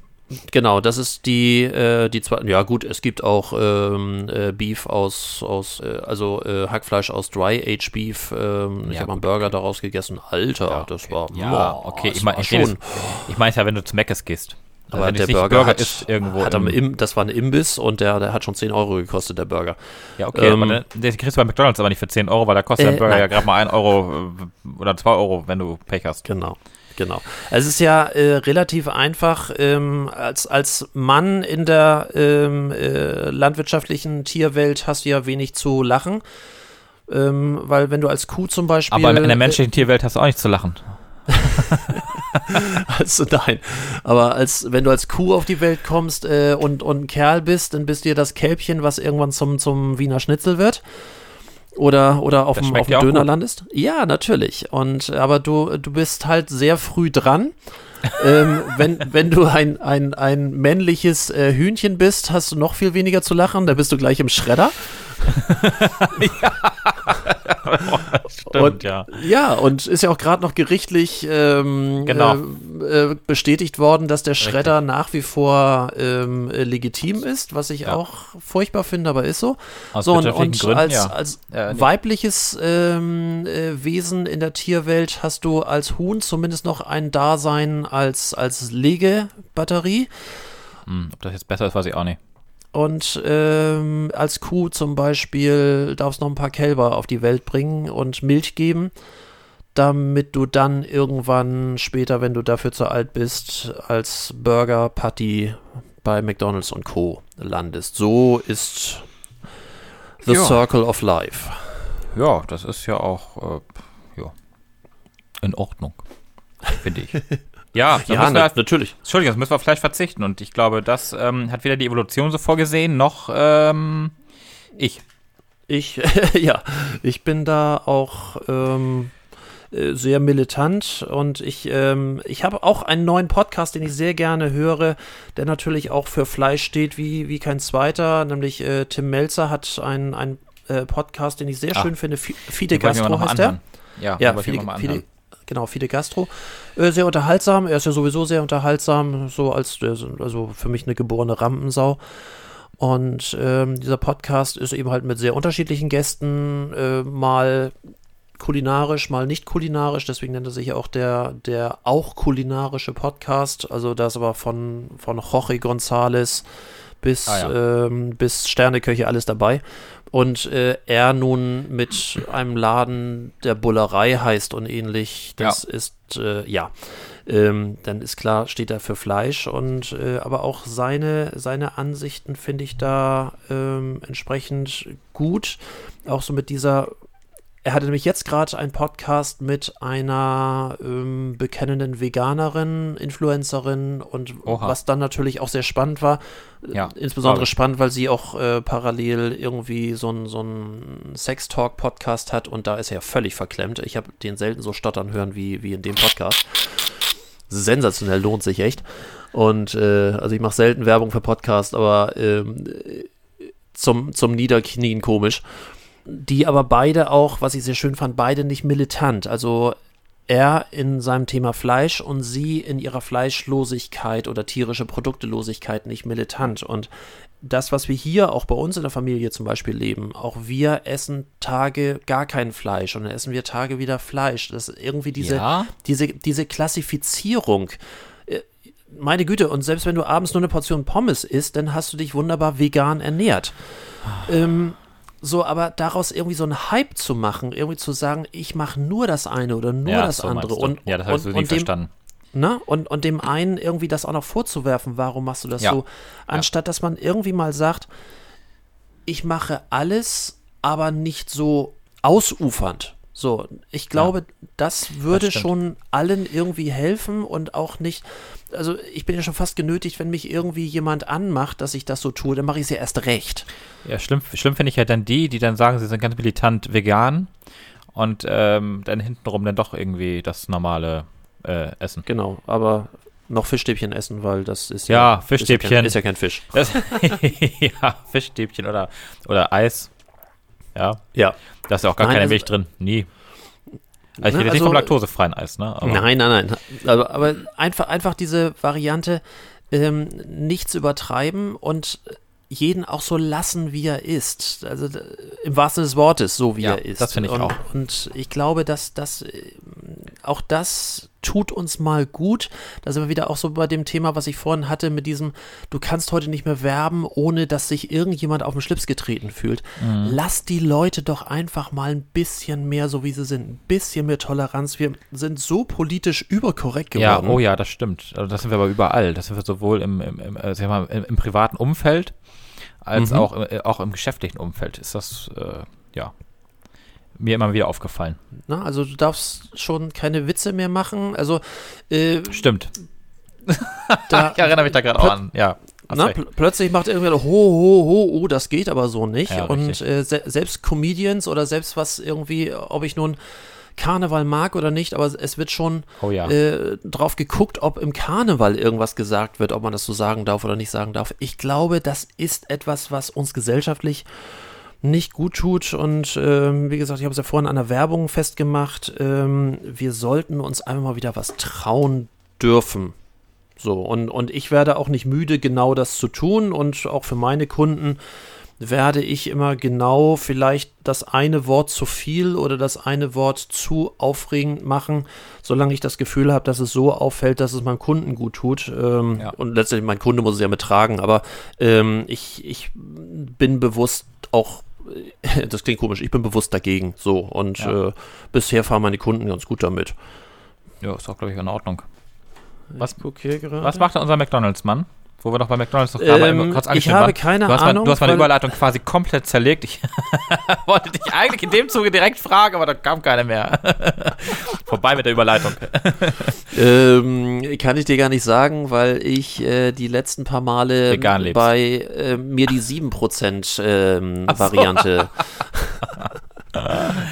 Speaker 2: Genau, das ist die, äh, die zweite. Ja, gut, es gibt auch ähm, äh, Beef aus, aus äh, also äh, Hackfleisch aus Dry Age Beef. Ähm, ja, ich habe einen Burger daraus gegessen. Alter, ja, das
Speaker 1: okay.
Speaker 2: war.
Speaker 1: Ja, oh, okay, ich meine, schon. ich meine ja, wenn du zu Meckes gehst.
Speaker 2: Aber also der Burger, Burger hat, ist irgendwo. Hat im, das war ein Imbiss und der, der hat schon 10 Euro gekostet, der Burger.
Speaker 1: Ja, okay, ähm, aber den, kriegst du bei McDonalds aber nicht für 10 Euro, weil da kostet der äh, Burger nein. ja gerade mal 1 Euro äh, oder 2 Euro, wenn du Pech hast.
Speaker 2: Genau. Genau. Es ist ja äh, relativ einfach, ähm, als, als Mann in der ähm, äh, landwirtschaftlichen Tierwelt hast du ja wenig zu lachen. Ähm, weil wenn du als Kuh zum Beispiel.
Speaker 1: Aber in der menschlichen Tierwelt hast du auch nicht zu lachen.
Speaker 2: also nein. Aber als wenn du als Kuh auf die Welt kommst äh, und, und ein Kerl bist, dann bist du ja das Kälbchen, was irgendwann zum, zum Wiener Schnitzel wird oder, oder auf dem, auf dem Döner landest. Ja, natürlich. Und aber du, du bist halt sehr früh dran. ähm, wenn, wenn du ein, ein, ein männliches äh, Hühnchen bist, hast du noch viel weniger zu lachen, da bist du gleich im Schredder. ja. Stimmt, und, ja. Ja, und ist ja auch gerade noch gerichtlich ähm, genau. äh, äh, bestätigt worden, dass der Schredder Richtig. nach wie vor ähm, äh, legitim ist, was ich ja. auch furchtbar finde, aber ist so. Aus so und, und Gründen, als, ja. als nee. weibliches ähm, äh, Wesen in der Tierwelt hast du als Huhn zumindest noch ein Dasein als, als Legebatterie.
Speaker 1: Hm, ob das jetzt besser ist, weiß ich auch nicht.
Speaker 2: Und ähm, als Kuh zum Beispiel darfst du noch ein paar Kälber auf die Welt bringen und Milch geben, damit du dann irgendwann später, wenn du dafür zu alt bist, als Burger Patty bei McDonald's und Co. landest. So ist The
Speaker 1: Ja.
Speaker 2: Circle of Life.
Speaker 1: Ja, das ist ja auch äh, ja, in Ordnung, finde ich. Ja,
Speaker 2: Ja, na,
Speaker 1: wir,
Speaker 2: natürlich.
Speaker 1: Entschuldigung, das müssen wir auf Fleisch verzichten. Und ich glaube, das ähm, hat weder die Evolution so vorgesehen, noch ähm, ich.
Speaker 2: Ich, ja, ich bin da auch ähm, äh, sehr militant und ich, ähm, ich habe auch einen neuen Podcast, den ich sehr gerne höre, der natürlich auch für Fleisch steht wie, wie kein zweiter, nämlich äh, Tim Melzer hat einen, einen äh, Podcast, den ich sehr
Speaker 1: Ah.
Speaker 2: schön finde, Fi- Fide Gastro heißt der.
Speaker 1: Ja,
Speaker 2: Ja,
Speaker 1: wollte ich
Speaker 2: genau, Fide Gastro. Äh, sehr unterhaltsam, er ist ja sowieso sehr unterhaltsam, so als, also für mich eine geborene Rampensau. Und ähm, dieser Podcast ist eben halt mit sehr unterschiedlichen Gästen, äh, mal kulinarisch, mal nicht kulinarisch, deswegen nennt er sich ja auch der, der auch kulinarische Podcast. Also da ist aber von, von Jorge González bis,
Speaker 1: Ah,
Speaker 2: ähm, bis Sterneköche alles dabei. Und äh, er nun mit einem Laden, der Bullerei heißt und ähnlich, das ist, äh, ja, ähm, dann ist klar, steht er für Fleisch und äh, aber auch seine, seine Ansichten finde ich da ähm, entsprechend gut. Auch so mit dieser er hatte nämlich jetzt gerade einen Podcast mit einer ähm, bekennenden Veganerin, Influencerin und
Speaker 1: Oha.
Speaker 2: was dann natürlich auch sehr spannend war.
Speaker 1: Ja,
Speaker 2: Insbesondere spannend, weil sie auch äh, parallel irgendwie so einen so Sex-Talk-Podcast hat und da ist er ja völlig verklemmt. Ich habe den selten so stottern hören wie, wie in dem Podcast. Sensationell, lohnt sich echt. Und äh, also ich mache selten Werbung für Podcast, aber ähm, äh, zum, zum Niederknien komisch die aber beide auch, was ich sehr schön fand, beide nicht militant. Also er in seinem Thema Fleisch und sie in ihrer Fleischlosigkeit oder tierische Produktelosigkeit nicht militant. Und das, was wir hier auch bei uns in der Familie zum Beispiel leben, auch wir essen Tage gar kein Fleisch und dann essen wir Tage wieder Fleisch. Das ist irgendwie diese,
Speaker 1: Ja.
Speaker 2: diese, diese Klassifizierung. Äh, Meine Güte, und selbst wenn du abends nur eine Portion Pommes isst, dann hast du dich wunderbar vegan ernährt. Ähm, so, aber daraus irgendwie so einen Hype zu machen, irgendwie zu sagen, ich mache nur das eine oder nur
Speaker 1: ja,
Speaker 2: das
Speaker 1: so
Speaker 2: andere und,
Speaker 1: ja, das habe ich
Speaker 2: und,
Speaker 1: so
Speaker 2: dem,
Speaker 1: verstanden.
Speaker 2: Ne? Und, und dem einen irgendwie das auch noch vorzuwerfen, warum machst du das
Speaker 1: Ja.
Speaker 2: so? Anstatt dass man irgendwie mal sagt, ich mache alles, aber nicht so ausufernd. So, ich glaube, das würde
Speaker 1: stimmt.
Speaker 2: schon allen irgendwie helfen und auch nicht, also ich bin ja schon fast genötigt, wenn mich irgendwie jemand anmacht, dass ich das so tue, dann mache ich es ja erst recht.
Speaker 1: Ja, schlimm, schlimm finde ich ja dann die, die dann sagen, sie sind ganz militant vegan und ähm, dann hintenrum dann doch irgendwie das normale äh, essen.
Speaker 2: Genau, aber noch Fischstäbchen essen, weil das ist
Speaker 1: Ja,
Speaker 2: Ist ja,
Speaker 1: Fischstäbchen.
Speaker 2: kein, ist ja kein Fisch.
Speaker 1: Das, ja, Fischstäbchen oder, oder Eis. Ja,
Speaker 2: Ja.
Speaker 1: da ist ja auch gar
Speaker 2: Nein,
Speaker 1: keine
Speaker 2: also-
Speaker 1: Milch drin. Nie. Also ich
Speaker 2: Ne,
Speaker 1: rede nicht
Speaker 2: also-
Speaker 1: vom laktosefreien Eis, ne? Aber-
Speaker 2: Nein, nein, nein. Aber, aber einfach, einfach diese Variante, ähm, nichts übertreiben und jeden auch so lassen, wie er ist. Also d- im wahrsten Sinne des Wortes, so wie
Speaker 1: Ja,
Speaker 2: er ist.
Speaker 1: das finde ich
Speaker 2: und,
Speaker 1: auch.
Speaker 2: Und ich glaube, dass das äh, auch das tut uns mal gut. Da sind wir wieder auch so bei dem Thema, was ich vorhin hatte, mit diesem, du kannst heute nicht mehr werben, ohne dass sich irgendjemand auf den Schlips getreten fühlt.
Speaker 1: Mhm.
Speaker 2: Lass die Leute doch einfach mal ein bisschen mehr so, wie sie sind. Ein bisschen mehr Toleranz. Wir sind so politisch überkorrekt
Speaker 1: Ja,
Speaker 2: geworden.
Speaker 1: oh ja, das stimmt. Also das sind wir aber überall. Das sind wir sowohl im, im, im, wir mal, im, im privaten Umfeld als
Speaker 2: Mhm.
Speaker 1: auch, im- äh, auch im geschäftlichen Umfeld. Ist das, äh, ja, mir immer wieder aufgefallen.
Speaker 2: Na, also du darfst schon keine Witze mehr machen. Also äh,
Speaker 1: Stimmt.
Speaker 2: da,
Speaker 1: Ich erinnere mich da gerade auch an. Ja.
Speaker 2: Na, pl plötzlich macht irgendwer ho, ho, ho, oh, das geht aber so nicht.
Speaker 1: Ja,
Speaker 2: und äh, se selbst Comedians oder selbst was irgendwie, ob ich nun Karneval mag oder nicht, aber es wird schon
Speaker 1: Oh ja.
Speaker 2: äh, drauf geguckt, ob im Karneval irgendwas gesagt wird, ob man das so sagen darf oder nicht sagen darf. Ich glaube, das ist etwas, was uns gesellschaftlich nicht gut tut. Und ähm, wie gesagt, ich habe es ja vorhin an der Werbung festgemacht. Ähm, wir sollten uns einfach mal wieder was trauen dürfen. So, und, und ich werde auch nicht müde, genau das zu tun. Und auch für meine Kunden werde ich immer genau vielleicht das eine Wort zu viel oder das eine Wort zu aufregend machen, solange ich das Gefühl habe, dass es so auffällt, dass es meinem Kunden gut tut. Ähm,
Speaker 1: Ja.
Speaker 2: Und letztendlich, mein Kunde muss es ja mittragen, aber ähm, ich, ich bin bewusst auch, das klingt komisch, ich bin bewusst dagegen. So, und
Speaker 1: Ja.
Speaker 2: äh, bisher fahren meine Kunden ganz gut damit.
Speaker 1: ja, ist auch, glaube ich, in Ordnung. Was-. Was macht denn unser McDonalds-Mann? Wo wir noch bei McDonalds noch
Speaker 2: Ähm,
Speaker 1: kurz
Speaker 2: ich habe
Speaker 1: waren.
Speaker 2: keine
Speaker 1: du
Speaker 2: Ahnung,
Speaker 1: du hast meine Überleitung quasi komplett zerlegt. Ich wollte dich eigentlich in dem Zuge direkt fragen, aber da kam keine mehr. Vorbei mit der Überleitung.
Speaker 2: Ähm, kann ich dir gar nicht sagen, weil ich äh, die letzten paar Male bei äh, mir die 7% ähm,
Speaker 1: so.
Speaker 2: Variante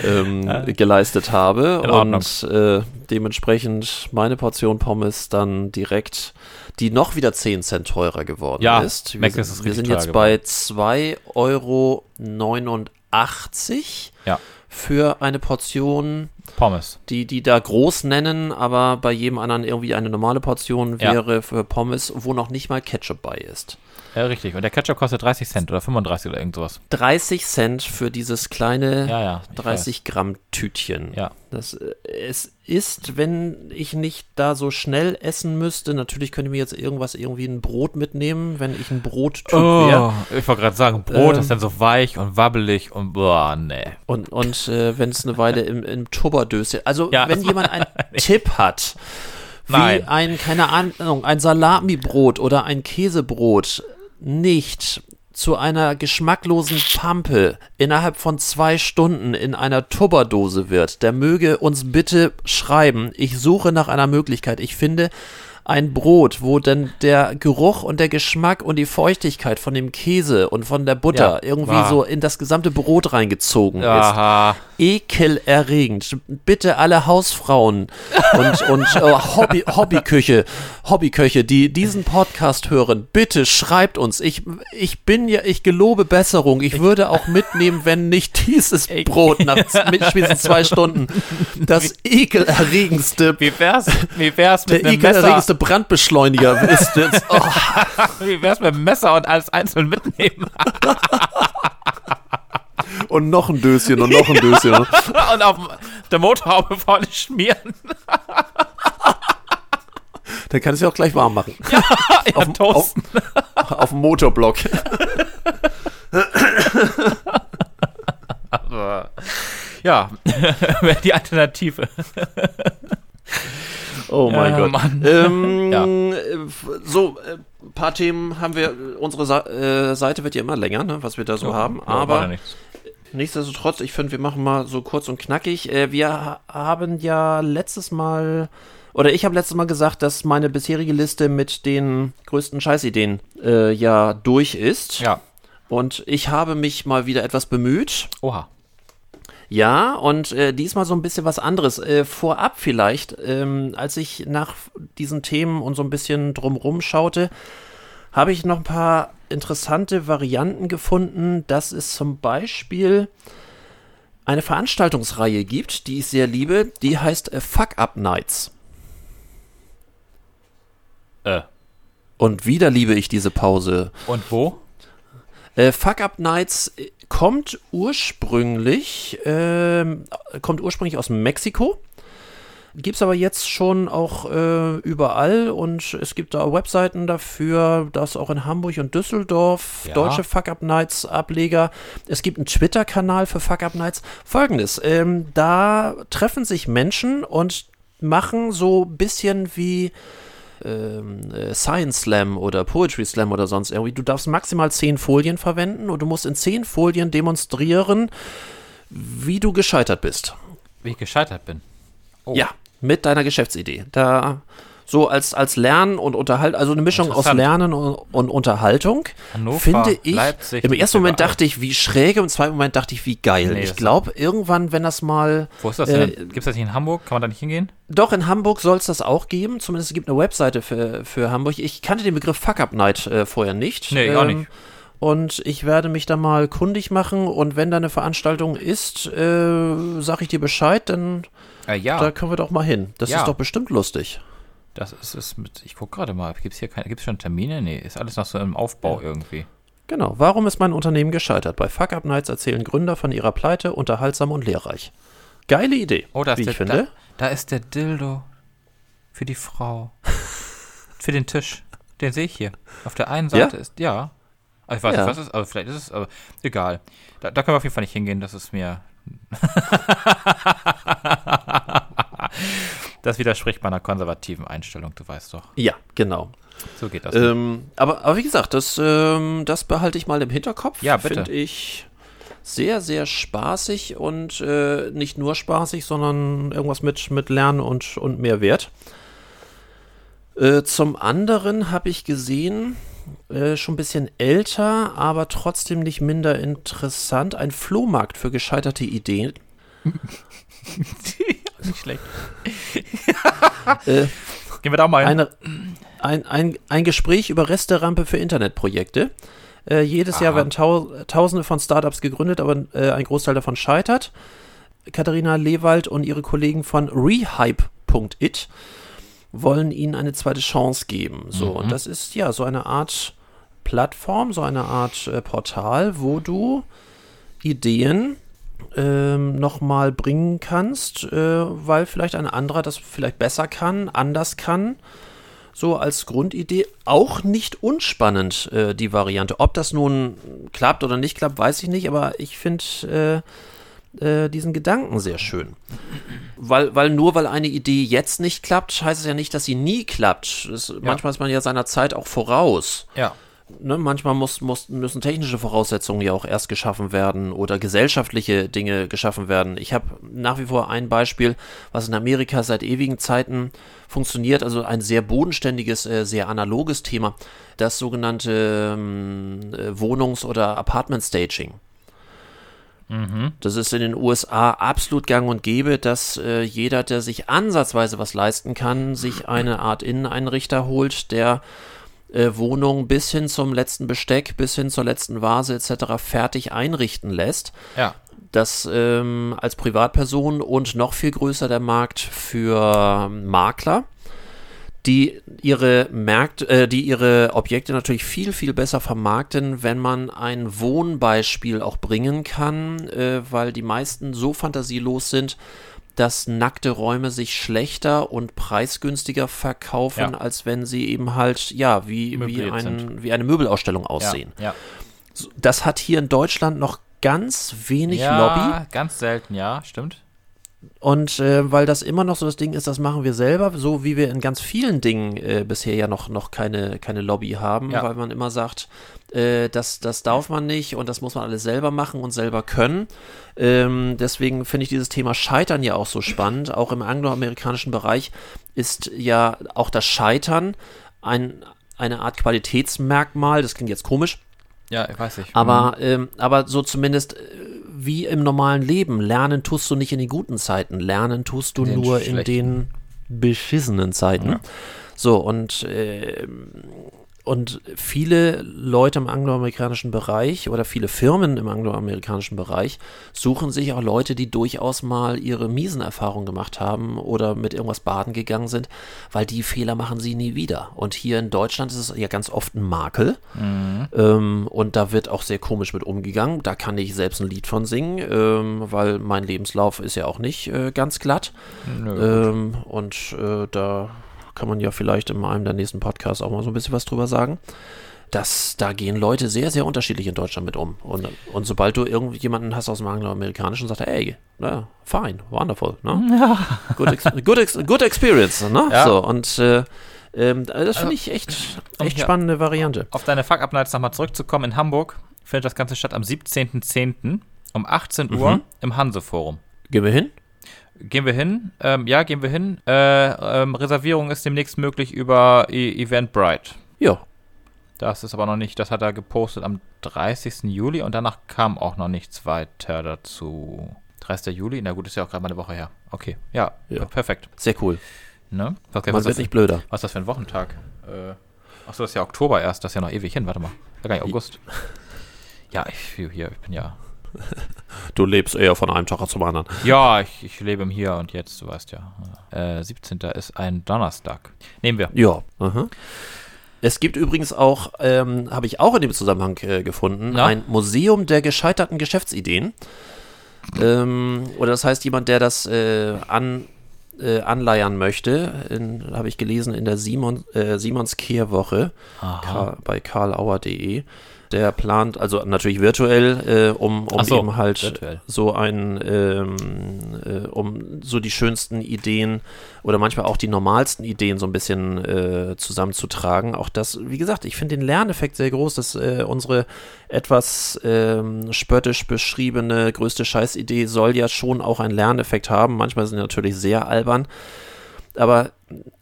Speaker 2: ähm, geleistet habe und äh, dementsprechend meine Portion Pommes dann direkt die noch wieder 10 Cent teurer geworden
Speaker 1: Ja,
Speaker 2: ist. Wir,
Speaker 1: Mac
Speaker 2: sind-
Speaker 1: ist
Speaker 2: wir sind jetzt bei 2,89 Euro
Speaker 1: Ja,
Speaker 2: für eine Portion
Speaker 1: Pommes.
Speaker 2: die, die da groß nennen, aber bei jedem anderen irgendwie eine normale Portion
Speaker 1: Ja.
Speaker 2: wäre für Pommes, wo noch nicht mal Ketchup bei ist.
Speaker 1: Ja, richtig. Und der Ketchup kostet 30 Cent oder 35 oder irgend sowas.
Speaker 2: 30 Cent für dieses kleine
Speaker 1: Ja, ja. ich
Speaker 2: 30 Gramm Tütchen.
Speaker 1: weiß. Ja.
Speaker 2: Das, äh, es ist, wenn ich nicht da so schnell essen müsste, natürlich könnte ich mir jetzt irgendwas, irgendwie ein Brot mitnehmen, wenn ich ein Brottyp wäre.
Speaker 1: Oh, ich wollte gerade sagen, Brot
Speaker 2: Ähm.
Speaker 1: ist dann so weich und wabbelig und boah, nee.
Speaker 2: Und, und äh, wenn es eine Weile im, im Tubberdöschen. Also,
Speaker 1: Ja,
Speaker 2: wenn jemand einen Tipp hat, wie
Speaker 1: Nein.
Speaker 2: ein, keine Ahnung, ein Salamibrot oder ein Käsebrot nicht zu einer geschmacklosen Pampe innerhalb von zwei Stunden in einer Tubberdose wird, der möge uns bitte schreiben. Ich suche nach einer Möglichkeit. Ich finde ein Brot, wo dann der Geruch und der Geschmack und die Feuchtigkeit von dem Käse und von der Butter
Speaker 1: Ja.
Speaker 2: irgendwie
Speaker 1: Ah.
Speaker 2: so in das gesamte Brot reingezogen ist
Speaker 1: Aha.
Speaker 2: ekelerregend. Bitte alle Hausfrauen und, und äh, Hobby, Hobbyküche, Hobbyköche, die diesen Podcast hören, bitte schreibt uns. Ich, ich bin ja, ich gelobe Besserung. Ich würde auch mitnehmen, wenn nicht dieses Brot nach spätestens zwei Stunden das ekelerregendste,
Speaker 1: Wie wär's, wie wär's
Speaker 2: der
Speaker 1: mit Messer?
Speaker 2: ekelerregendste Brandbeschleuniger ist. Jetzt, oh,
Speaker 1: Wie wär's mit dem Messer und alles einzeln mitnehmen?
Speaker 2: und noch ein Döschen und noch ein Döschen.
Speaker 1: und auf der Motorhaube vorne schmieren.
Speaker 2: Dann kann ich es ja auch gleich warm machen.
Speaker 1: Ja,
Speaker 2: Auf-
Speaker 1: toasten.
Speaker 2: Auf dem Motorblock.
Speaker 1: Ja, wäre die Alternative.
Speaker 2: Oh mein
Speaker 1: Ja,
Speaker 2: Gott.
Speaker 1: Mann.
Speaker 2: Ähm,
Speaker 1: Ja.
Speaker 2: äh, So, ein paar Themen haben wir. Unsere Sa äh, Seite wird ja immer länger, ne, was wir da so haben.
Speaker 1: Ja, ja
Speaker 2: Aber
Speaker 1: nichts.
Speaker 2: nichtsdestotrotz, ich finde, wir machen mal so kurz und knackig. Äh, wir ha haben ja letztes Mal. Oder ich habe letztes Mal gesagt, dass meine bisherige Liste mit den größten Scheißideen äh, ja durch ist.
Speaker 1: Ja.
Speaker 2: Und ich habe mich mal wieder etwas bemüht.
Speaker 1: Oha.
Speaker 2: Ja, und äh, diesmal so ein bisschen was anderes. Äh, vorab vielleicht, ähm, als ich nach diesen Themen und so ein bisschen drumrum schaute, habe ich noch ein paar interessante Varianten gefunden, dass es zum Beispiel eine Veranstaltungsreihe gibt, die ich sehr liebe, die heißt äh, Fuck Up Nights.
Speaker 1: Äh.
Speaker 2: Und wieder liebe ich diese Pause.
Speaker 1: Und wo?
Speaker 2: Äh, Fuck Up Nights äh, kommt ursprünglich, ähm, kommt ursprünglich aus Mexiko. Gibt's aber jetzt schon auch äh, überall und es gibt da Webseiten dafür, das auch in Hamburg und Düsseldorf,
Speaker 1: Ja.
Speaker 2: deutsche Fuck Up Nights Ableger. Es gibt einen Twitter-Kanal für Fuck Up Nights. Folgendes, ähm, da treffen sich Menschen und machen so ein bisschen wie äh, Science Slam oder Poetry Slam oder sonst irgendwie. Du darfst maximal zehn Folien verwenden und du musst in zehn Folien demonstrieren, wie du gescheitert bist.
Speaker 1: Wie ich gescheitert bin. Oh.
Speaker 2: Ja, mit deiner Geschäftsidee. Da so als, als Lernen und Unterhalt, also eine Mischung aus. Lernen und, und Unterhaltung.
Speaker 1: Hannover,
Speaker 2: finde ich.
Speaker 1: Leipzig,
Speaker 2: Im ersten Moment dachte ich, wie schräge, im zweiten Moment dachte ich, wie geil.
Speaker 1: Nee,
Speaker 2: ich glaube, irgendwann, wenn das mal.
Speaker 1: Wo ist das
Speaker 2: Äh,
Speaker 1: denn? Gibt es das nicht in Hamburg? Kann man da nicht hingehen?
Speaker 2: Doch, in Hamburg soll es das auch geben. Zumindest es gibt eine Webseite für, für Hamburg. Ich kannte den Begriff Fuck Up Night äh, vorher nicht.
Speaker 1: Nee, ich auch nicht.
Speaker 2: Und ich werde mich da mal kundig machen. Und wenn da eine Veranstaltung ist, äh, sag ich dir Bescheid, dann
Speaker 1: Äh, ja.
Speaker 2: da können wir doch mal hin. Das
Speaker 1: Ja.
Speaker 2: ist doch bestimmt lustig.
Speaker 1: Das ist es mit. Ich gucke gerade mal. Gibt es hier keine. Gibt es schon Termine? Nee, ist alles noch so im Aufbau irgendwie.
Speaker 2: Genau. Warum ist mein Unternehmen gescheitert? Bei Fuck Up Nights erzählen Gründer von ihrer Pleite, unterhaltsam und lehrreich. Geile Idee,
Speaker 1: Oh, da ist
Speaker 2: wie
Speaker 1: der,
Speaker 2: ich finde.
Speaker 1: Da, da ist der Dildo. Für die Frau. für den Tisch. Den sehe ich hier. Auf der einen
Speaker 2: Ja?
Speaker 1: Seite ist. Ja. Also ich weiß
Speaker 2: Ja.
Speaker 1: nicht, was es ist, aber vielleicht ist es, aber egal. Da, da können wir auf jeden Fall nicht hingehen, das ist mir. das widerspricht meiner konservativen Einstellung, du weißt doch.
Speaker 2: Ja, genau.
Speaker 1: So geht das.
Speaker 2: Ähm, aber, aber wie gesagt, das, ähm, das behalte ich mal im Hinterkopf.
Speaker 1: Ja, bitte.
Speaker 2: Finde ich sehr, sehr spaßig und äh, nicht nur spaßig, sondern irgendwas mit, mit Lernen und, und Mehrwert. Äh, zum anderen habe ich gesehen, äh, schon ein bisschen älter, aber trotzdem nicht minder interessant, ein Flohmarkt für gescheiterte Ideen.
Speaker 1: nicht schlecht.
Speaker 2: Äh,
Speaker 1: Gehen wir da mal hin.
Speaker 2: eine, ein, ein, ein Gespräch über Resterampe für Internetprojekte. Äh, jedes Jahr
Speaker 1: Aha.
Speaker 2: werden tau Tausende von Startups gegründet, aber äh, ein Großteil davon scheitert. Katharina Lewald und ihre Kollegen von Rehype.it wollen ihnen eine zweite Chance geben. So, und das ist ja so eine Art Plattform, so eine Art äh, Portal, wo du Ideen ähm, nochmal bringen kannst, äh, weil vielleicht ein anderer das vielleicht besser kann, anders kann. So als Grundidee auch nicht unspannend, äh, die Variante. Ob das nun klappt oder nicht klappt, weiß ich nicht, aber ich finde äh, äh, diesen Gedanken sehr schön. Weil, weil nur weil eine Idee jetzt nicht klappt, heißt es ja nicht, dass sie nie klappt. Es, Manchmal ist man ja seiner Zeit auch voraus
Speaker 1: Ja.
Speaker 2: Ne, manchmal muss, muss, müssen technische Voraussetzungen ja auch erst geschaffen werden oder gesellschaftliche Dinge geschaffen werden. Ich habe nach wie vor ein Beispiel, was in Amerika seit ewigen Zeiten funktioniert, also ein sehr bodenständiges, äh, sehr analoges Thema, das sogenannte ähm, äh, Wohnungs- oder Apartment-Staging. Das ist in den USA absolut gang und gäbe, dass äh, jeder, der sich ansatzweise was leisten kann, sich eine Art Inneneinrichter holt, der äh, Wohnung bis hin zum letzten Besteck, bis hin zur letzten Vase etc. fertig einrichten lässt.
Speaker 1: Ja.
Speaker 2: Das ähm, als Privatperson und noch viel größer der Markt für Makler, die ihre Märkte, äh, die ihre Objekte natürlich viel, viel besser vermarkten, wenn man ein Wohnbeispiel auch bringen kann, äh, weil die meisten so fantasielos sind, dass nackte Räume sich schlechter und preisgünstiger verkaufen,
Speaker 1: Ja.
Speaker 2: als wenn sie eben halt, ja, wie, wie, ein, wie eine Möbelausstellung
Speaker 1: Ja.
Speaker 2: aussehen.
Speaker 1: Ja.
Speaker 2: So, Das hat hier in Deutschland noch ganz wenig
Speaker 1: ja,
Speaker 2: Lobby.
Speaker 1: ganz selten, ja, stimmt.
Speaker 2: Und äh, weil das immer noch so das Ding ist, das machen wir selber, so wie wir in ganz vielen Dingen äh, bisher ja noch, noch keine, keine Lobby haben,
Speaker 1: Ja.
Speaker 2: weil man immer sagt, äh, das, das darf man nicht und das muss man alles selber machen und selber können. Ähm, deswegen finde ich dieses Thema Scheitern ja auch so spannend. Auch im angloamerikanischen Bereich ist ja auch das Scheitern ein, eine Art Qualitätsmerkmal. Das klingt jetzt komisch,
Speaker 1: Ja, ich weiß nicht.
Speaker 2: aber, ähm, aber so zumindest äh, wie im normalen Leben. Lernen tust du nicht in den guten Zeiten. Lernen tust du
Speaker 1: Den
Speaker 2: nur in den beschissenen Zeiten.
Speaker 1: Ja.
Speaker 2: So, und, ähm, und viele Leute im angloamerikanischen Bereich oder viele Firmen im angloamerikanischen Bereich suchen sich auch Leute, die durchaus mal ihre miesen Erfahrungen gemacht haben oder mit irgendwas baden gegangen sind, weil die Fehler machen sie nie wieder. Und hier in Deutschland ist es ja ganz oft ein Makel. Ähm, und da wird auch sehr komisch mit umgegangen. Da kann ich selbst ein Lied von singen, ähm, weil mein Lebenslauf ist ja auch nicht äh, ganz glatt.
Speaker 1: Nö,
Speaker 2: Ähm, und äh, da kann man ja vielleicht in einem der nächsten Podcasts auch mal so ein bisschen was drüber sagen. Das, da gehen Leute sehr, sehr unterschiedlich in Deutschland mit um. Und, und sobald du irgendjemanden hast aus dem Angloamerikanischen, sagt er, ey, na, fine, wonderful, ne? Good, ex good, ex good experience, ne?
Speaker 1: Ja.
Speaker 2: So, und äh, ähm, das finde
Speaker 1: Also,
Speaker 2: ich echt, echt spannende Variante.
Speaker 1: Auf deine Fuck-Up-Nights nochmal zurückzukommen, in Hamburg findet das Ganze statt am 17.10. um 18 Uhr
Speaker 2: Mhm.
Speaker 1: im Hanse-Forum.
Speaker 2: Gehen wir hin?
Speaker 1: Gehen wir hin? Ähm, ja, gehen wir hin. Äh, ähm, Reservierung ist demnächst möglich über e Eventbrite.
Speaker 2: Ja,
Speaker 1: Das ist aber noch nicht, das hat er gepostet am 30. Juli und danach kam auch noch nichts weiter dazu. 30. Juli? Na gut, ist ja auch gerade mal eine Woche her. Okay, ja,
Speaker 2: Ja.
Speaker 1: perfekt.
Speaker 2: sehr cool.
Speaker 1: Ne? Was,
Speaker 2: Man
Speaker 1: was,
Speaker 2: wird
Speaker 1: ist
Speaker 2: nicht
Speaker 1: das,
Speaker 2: blöder.
Speaker 1: was ist das für ein Wochentag? Äh, achso, das ist ja Oktober erst, das ist ja noch ewig hin. Warte mal. Ja, gar nicht August. Ja, ich, hier, ich bin ja.
Speaker 2: Du lebst eher von einem Tag zum anderen.
Speaker 1: Ja, ich, ich lebe im Hier und Jetzt, du weißt ja. Äh, 17. ist ein Donnerstag. Nehmen wir.
Speaker 2: Ja. aha. Es gibt übrigens auch, ähm, habe ich auch in dem Zusammenhang äh, gefunden,
Speaker 1: Na?
Speaker 2: ein Museum der gescheiterten Geschäftsideen. Ähm, oder das heißt, jemand, der das äh, an, äh, anleiern möchte, habe ich gelesen in der Simon, äh, Simons Kehrwoche bei karlauer.de. Der plant, also natürlich virtuell, äh, um, um
Speaker 1: so,
Speaker 2: eben halt
Speaker 1: virtuell.
Speaker 2: so ein, ähm, äh, um so die schönsten Ideen oder manchmal auch die normalsten Ideen so ein bisschen äh, zusammenzutragen. Auch das, wie gesagt, ich finde den Lerneffekt sehr groß, dass äh, unsere etwas ähm, spöttisch beschriebene größte Scheißidee soll ja schon auch einen Lerneffekt haben. Manchmal sind sie natürlich sehr albern. Aber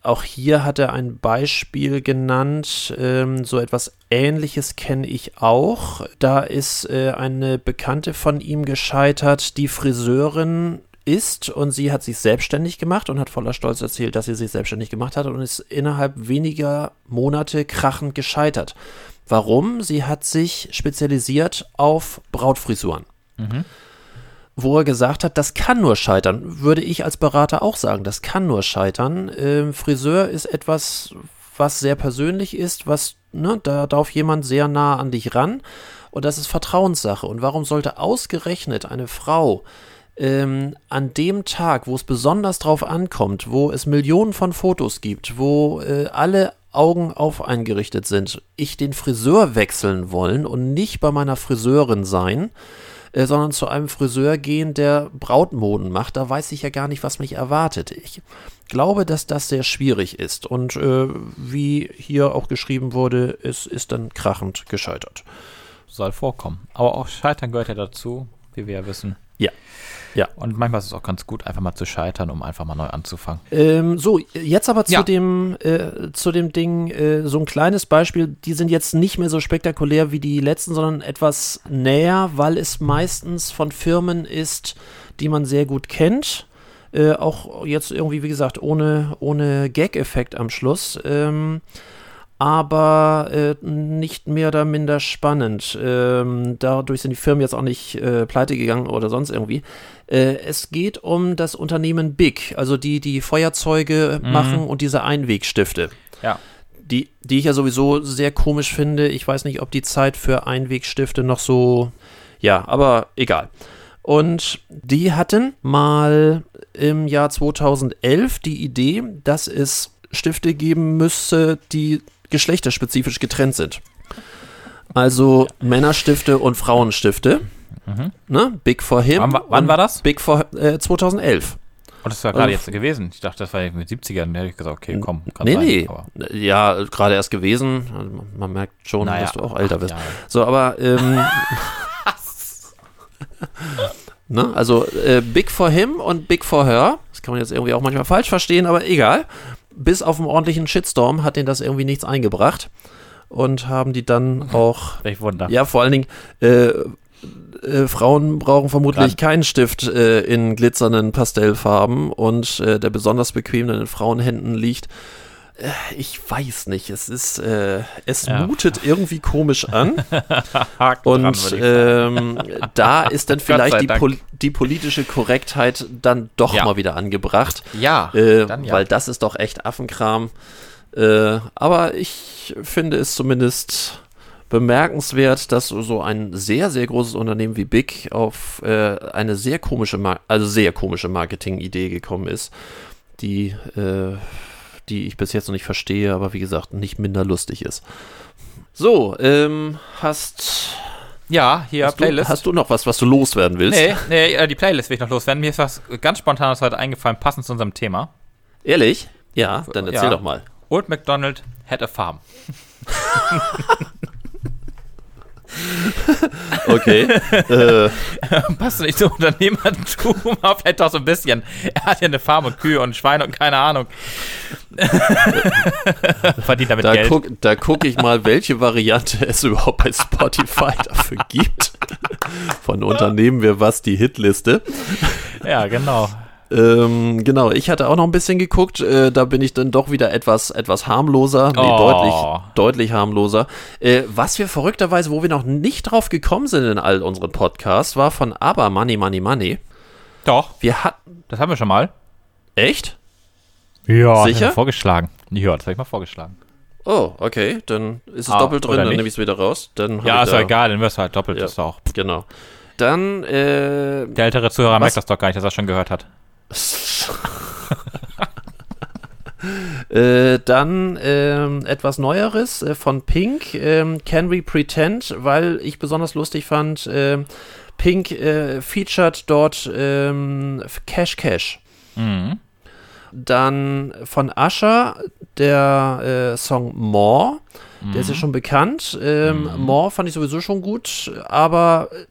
Speaker 2: auch hier hat er ein Beispiel genannt, ähm, so etwas Ähnliches kenne ich auch. Da ist äh, eine Bekannte von ihm gescheitert, die Friseurin ist und sie hat sich selbstständig gemacht und hat voller Stolz erzählt, dass sie sich selbstständig gemacht hat und ist innerhalb weniger Monate krachend gescheitert. Warum? Sie hat sich spezialisiert auf Brautfrisuren. Wo er gesagt hat, das kann nur scheitern, würde ich als Berater auch sagen, das kann nur scheitern. Ähm, Friseur ist etwas, was sehr persönlich ist, was, ne, da darf jemand sehr nah an dich ran und das ist Vertrauenssache. Und warum sollte ausgerechnet eine Frau ähm, an dem Tag, wo es besonders drauf ankommt, wo es Millionen von Fotos gibt, wo äh, alle Augen auf eingerichtet sind, ich den Friseur wechseln wollen und nicht bei meiner Friseurin sein, äh, sondern zu einem Friseur gehen, der Brautmoden macht. Da weiß ich ja gar nicht, was mich erwartet. Ich glaube, dass das sehr schwierig ist. Und äh, wie hier auch geschrieben wurde, es ist dann krachend gescheitert.
Speaker 1: Soll vorkommen. Aber auch Scheitern gehört ja dazu, wie wir ja wissen.
Speaker 2: Ja. Ja.
Speaker 1: Und manchmal ist es auch ganz gut, einfach mal zu scheitern, um einfach mal neu anzufangen.
Speaker 2: Ähm, so, jetzt aber zu
Speaker 1: Ja.
Speaker 2: dem äh, zu dem Ding äh, so ein kleines Beispiel. Die sind jetzt nicht mehr so spektakulär wie die letzten, sondern etwas näher, weil es meistens von Firmen ist, die man sehr gut kennt. Äh, auch jetzt irgendwie, wie gesagt, ohne, ohne Gag-Effekt am Schluss. Ähm, aber äh, nicht mehr oder minder spannend. Ähm, dadurch sind die Firmen jetzt auch nicht äh, pleite gegangen oder sonst irgendwie. Äh, es geht um das Unternehmen Big, also die, die Feuerzeuge machen und diese Einwegstifte.
Speaker 1: Ja.
Speaker 2: Die, die ich ja sowieso sehr komisch finde. Ich weiß nicht, ob die Zeit für Einwegstifte noch so. Ja, aber egal. Und die hatten mal im Jahr 2011 die Idee, dass es Stifte geben müsse, die geschlechterspezifisch getrennt sind. Also Männerstifte und Frauenstifte. Ne? Big for him.
Speaker 1: Wann wa- wann war das?
Speaker 2: Big for äh, 2011.
Speaker 1: Und das war gerade
Speaker 2: Also-
Speaker 1: jetzt gewesen. Ich dachte, das war mit 70ern. Da hätte ich gesagt, okay, komm. kann
Speaker 2: Nee,
Speaker 1: sein,
Speaker 2: nee. Ja, gerade erst gewesen. Also man- merkt schon,
Speaker 1: Naja,
Speaker 2: dass du auch älter bist.
Speaker 1: Jahre.
Speaker 2: So, aber ähm, ne? Also äh, Big for him und Big for her. Das kann man jetzt irgendwie auch manchmal falsch verstehen, aber egal. Bis auf einen ordentlichen Shitstorm hat denen das irgendwie nichts eingebracht. Und haben die dann auch
Speaker 1: Welch Wunder.
Speaker 2: ja, vor allen Dingen, äh, äh, Frauen brauchen vermutlich
Speaker 1: Dran.
Speaker 2: keinen Stift äh, in glitzernden Pastellfarben und äh, der besonders bequem in den Frauenhänden liegt. Äh, ich weiß nicht, es ist, äh, es
Speaker 1: Ja.
Speaker 2: mutet irgendwie komisch an und ähm, da ist dann vielleicht die, pol die politische Korrektheit dann doch
Speaker 1: Ja.
Speaker 2: mal wieder angebracht.
Speaker 1: ja,
Speaker 2: Äh,
Speaker 1: ja.
Speaker 2: Weil das ist doch echt Affenkram. Äh, aber ich finde es zumindest bemerkenswert, dass so ein sehr, sehr großes Unternehmen wie Big auf äh, eine sehr komische, Mar also sehr komische Marketingidee gekommen ist, die, äh, die ich bis jetzt noch nicht verstehe, aber wie gesagt, nicht minder lustig ist. So, ähm, hast,
Speaker 1: ja, hier
Speaker 2: hast,
Speaker 1: Playlist.
Speaker 2: du, hast du noch was, was du loswerden willst?
Speaker 1: nee, nee, äh, die Playlist will ich noch loswerden. Mir ist was ganz Spontanes heute eingefallen, passend zu unserem Thema.
Speaker 2: Ehrlich? Ja, dann erzähl
Speaker 1: Ja.
Speaker 2: doch mal.
Speaker 1: Old MacDonald had a farm.
Speaker 2: Okay. äh,
Speaker 1: Passt nicht zum Unternehmertum, aber vielleicht auch so ein bisschen. Er hat ja eine Farm und Kühe und Schweine und keine Ahnung. Verdient damit
Speaker 2: Da
Speaker 1: Geld.
Speaker 2: guck, da guck ich mal, welche Variante es überhaupt bei Spotify dafür gibt. Von Unternehmen wir was die Hitliste.
Speaker 1: Ja, genau.
Speaker 2: Ähm, genau, ich hatte auch noch ein bisschen geguckt. Äh, da bin ich dann doch wieder etwas, etwas harmloser. Nee,
Speaker 1: Oh.
Speaker 2: deutlich, deutlich harmloser. Äh, was wir verrückterweise, wo wir noch nicht drauf gekommen sind in all unseren Podcasts, war von Aber Money, Money, Money.
Speaker 1: Doch,
Speaker 2: Wir hatten.
Speaker 1: das haben wir schon mal.
Speaker 2: Echt?
Speaker 1: Ja,
Speaker 2: Sicher?
Speaker 1: Das hab ich vorgeschlagen. Ja, das habe ich mal vorgeschlagen.
Speaker 2: Oh, okay. Dann ist es
Speaker 1: Ah,
Speaker 2: doppelt drin, dann nehme ich es wieder raus. Dann
Speaker 1: Ja, ist
Speaker 2: da-
Speaker 1: doch egal, dann wirst du halt doppelt.
Speaker 2: Ja.
Speaker 1: Das ist doch auch.
Speaker 2: Genau. Dann, äh,
Speaker 1: Der ältere Zuhörer
Speaker 2: Was?
Speaker 1: merkt das doch gar nicht, dass er schon gehört hat.
Speaker 2: Äh, dann ähm, etwas Neueres äh, von Pink, ähm, Can We Pretend, weil ich besonders lustig fand, äh, Pink featured dort ähm, Cash Cash.
Speaker 1: Mhm.
Speaker 2: Dann von Usher der äh, Song More, der ist ja schon bekannt. Ähm, More fand ich sowieso schon gut, aber äh,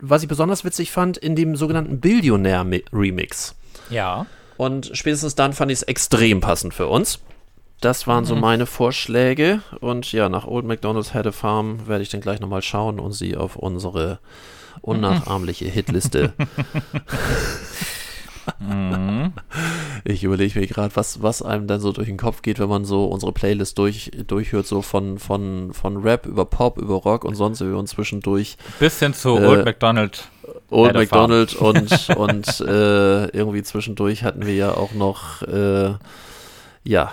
Speaker 2: was ich besonders witzig fand, in dem sogenannten Billionaire-Remix.
Speaker 1: Ja.
Speaker 2: Und spätestens dann fand ich es extrem passend für uns. Das waren so meine Vorschläge. Und ja, nach Old McDonald's Had a Farm werde ich dann gleich nochmal schauen und sie auf unsere unnachahmliche Hitliste. Ich überlege mir gerade, was, was einem dann so durch den Kopf geht, wenn man so unsere Playlist durch, durchhört, so von, von, von Rap über Pop, über Rock und sonst wie und zwischendurch
Speaker 1: Bis hin zu
Speaker 2: Äh,
Speaker 1: Old McDonald.
Speaker 2: Old. McDonald und, und äh, irgendwie zwischendurch hatten wir ja auch noch, äh, ja,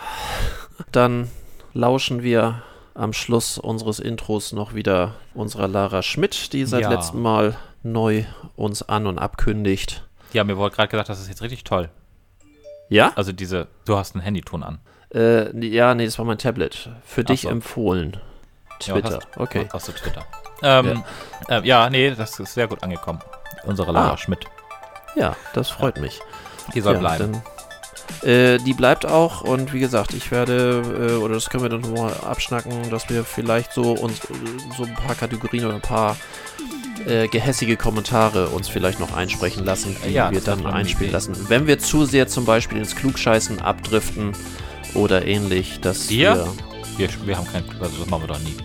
Speaker 2: dann lauschen wir am Schluss unseres Intros noch wieder unserer Lara Schmidt, die seit
Speaker 1: Ja.
Speaker 2: letztem Mal neu uns an und abkündigt.
Speaker 1: Ja, mir wurde gerade gesagt, das ist jetzt richtig toll.
Speaker 2: Ja?
Speaker 1: Also diese, du hast einen Handyton an.
Speaker 2: Äh, ja, nee, das war mein Tablet. Für dich
Speaker 1: so.
Speaker 2: empfohlen. Twitter.
Speaker 1: Ja, hast,
Speaker 2: okay.
Speaker 1: Hast du Twitter. Ähm, ja. ja, nee, das ist sehr gut angekommen. Unsere Lara
Speaker 2: Ah.
Speaker 1: Schmidt.
Speaker 2: Ja, das freut mich.
Speaker 1: Die soll
Speaker 2: ja,
Speaker 1: bleiben.
Speaker 2: Dann, äh, die bleibt auch und wie gesagt, ich werde, äh, oder das können wir dann mal abschnacken, dass wir vielleicht so uns äh, so ein paar Kategorien oder ein paar äh, gehässige Kommentare uns vielleicht noch einsprechen lassen, die
Speaker 1: Ja,
Speaker 2: wir dann einspielen lassen. Wenn wir zu sehr zum Beispiel ins Klugscheißen abdriften oder ähnlich, dass
Speaker 1: Wir?
Speaker 2: wir.
Speaker 1: Wir, haben kein, also das machen wir doch nie.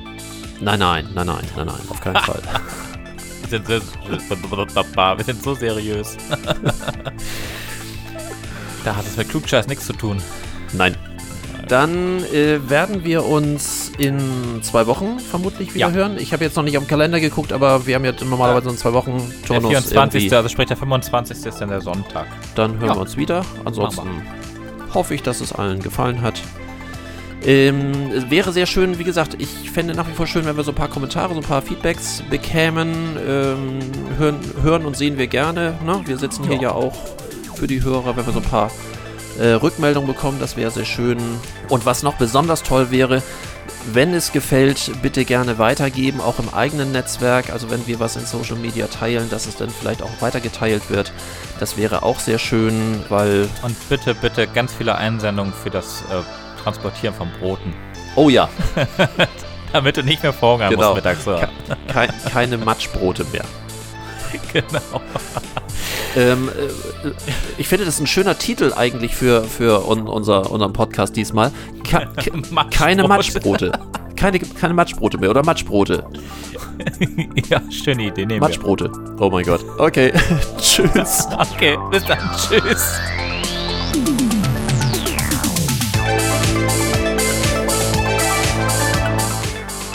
Speaker 2: Nein, nein, nein, nein, nein, nein, auf keinen Fall.
Speaker 1: Wir sind, so- seriös. da hat es mit Klugscheiß nichts zu tun.
Speaker 2: Nein. Dann äh, werden wir uns in zwei Wochen vermutlich wieder
Speaker 1: Ja.
Speaker 2: hören. Ich habe jetzt noch nicht auf den Kalender geguckt, aber wir haben ja normalerweise in zwei Wochen
Speaker 1: Der
Speaker 2: Turnus
Speaker 1: 24.
Speaker 2: irgendwie.
Speaker 1: also sprich der 25. ist dann der Sonntag.
Speaker 2: Dann hören
Speaker 1: Ja.
Speaker 2: wir uns wieder. Ansonsten hoffe ich, dass es allen gefallen hat. Ähm, es wäre sehr schön, wie gesagt, ich fände nach wie vor schön, wenn wir so ein paar Kommentare, so ein paar Feedbacks bekämen. Ähm, hören, hören und sehen wir gerne. Ne? Wir sitzen hier
Speaker 1: Ja.
Speaker 2: ja auch für die Hörer, wenn wir so ein paar äh, Rückmeldungen bekommen, das wäre sehr schön. Und was noch besonders toll wäre, wenn es gefällt, bitte gerne weitergeben, auch im eigenen Netzwerk. Also wenn wir was in Social Media teilen, dass es dann vielleicht auch weitergeteilt wird. Das wäre auch sehr schön, weil
Speaker 1: Und bitte, bitte ganz viele Einsendungen für das äh, Transportieren von Broten.
Speaker 2: Oh ja,
Speaker 1: Damit du nicht mehr vorhungern
Speaker 2: Genau.
Speaker 1: musst mittags. So.
Speaker 2: kei keine Matschbrote mehr.
Speaker 1: genau.
Speaker 2: Ähm, äh, ich finde, das ist ein schöner Titel eigentlich für, für un, unser, unseren Podcast diesmal. Ke-
Speaker 1: Matschbrote.
Speaker 2: keine Matschbrote. Keine, keine Matschbrote mehr oder Matschbrote.
Speaker 1: ja, schöne Idee. Nehmen
Speaker 2: Matschbrote. Oh mein Gott. Okay. Tschüss.
Speaker 1: wir. Okay, bis dann. Tschüss.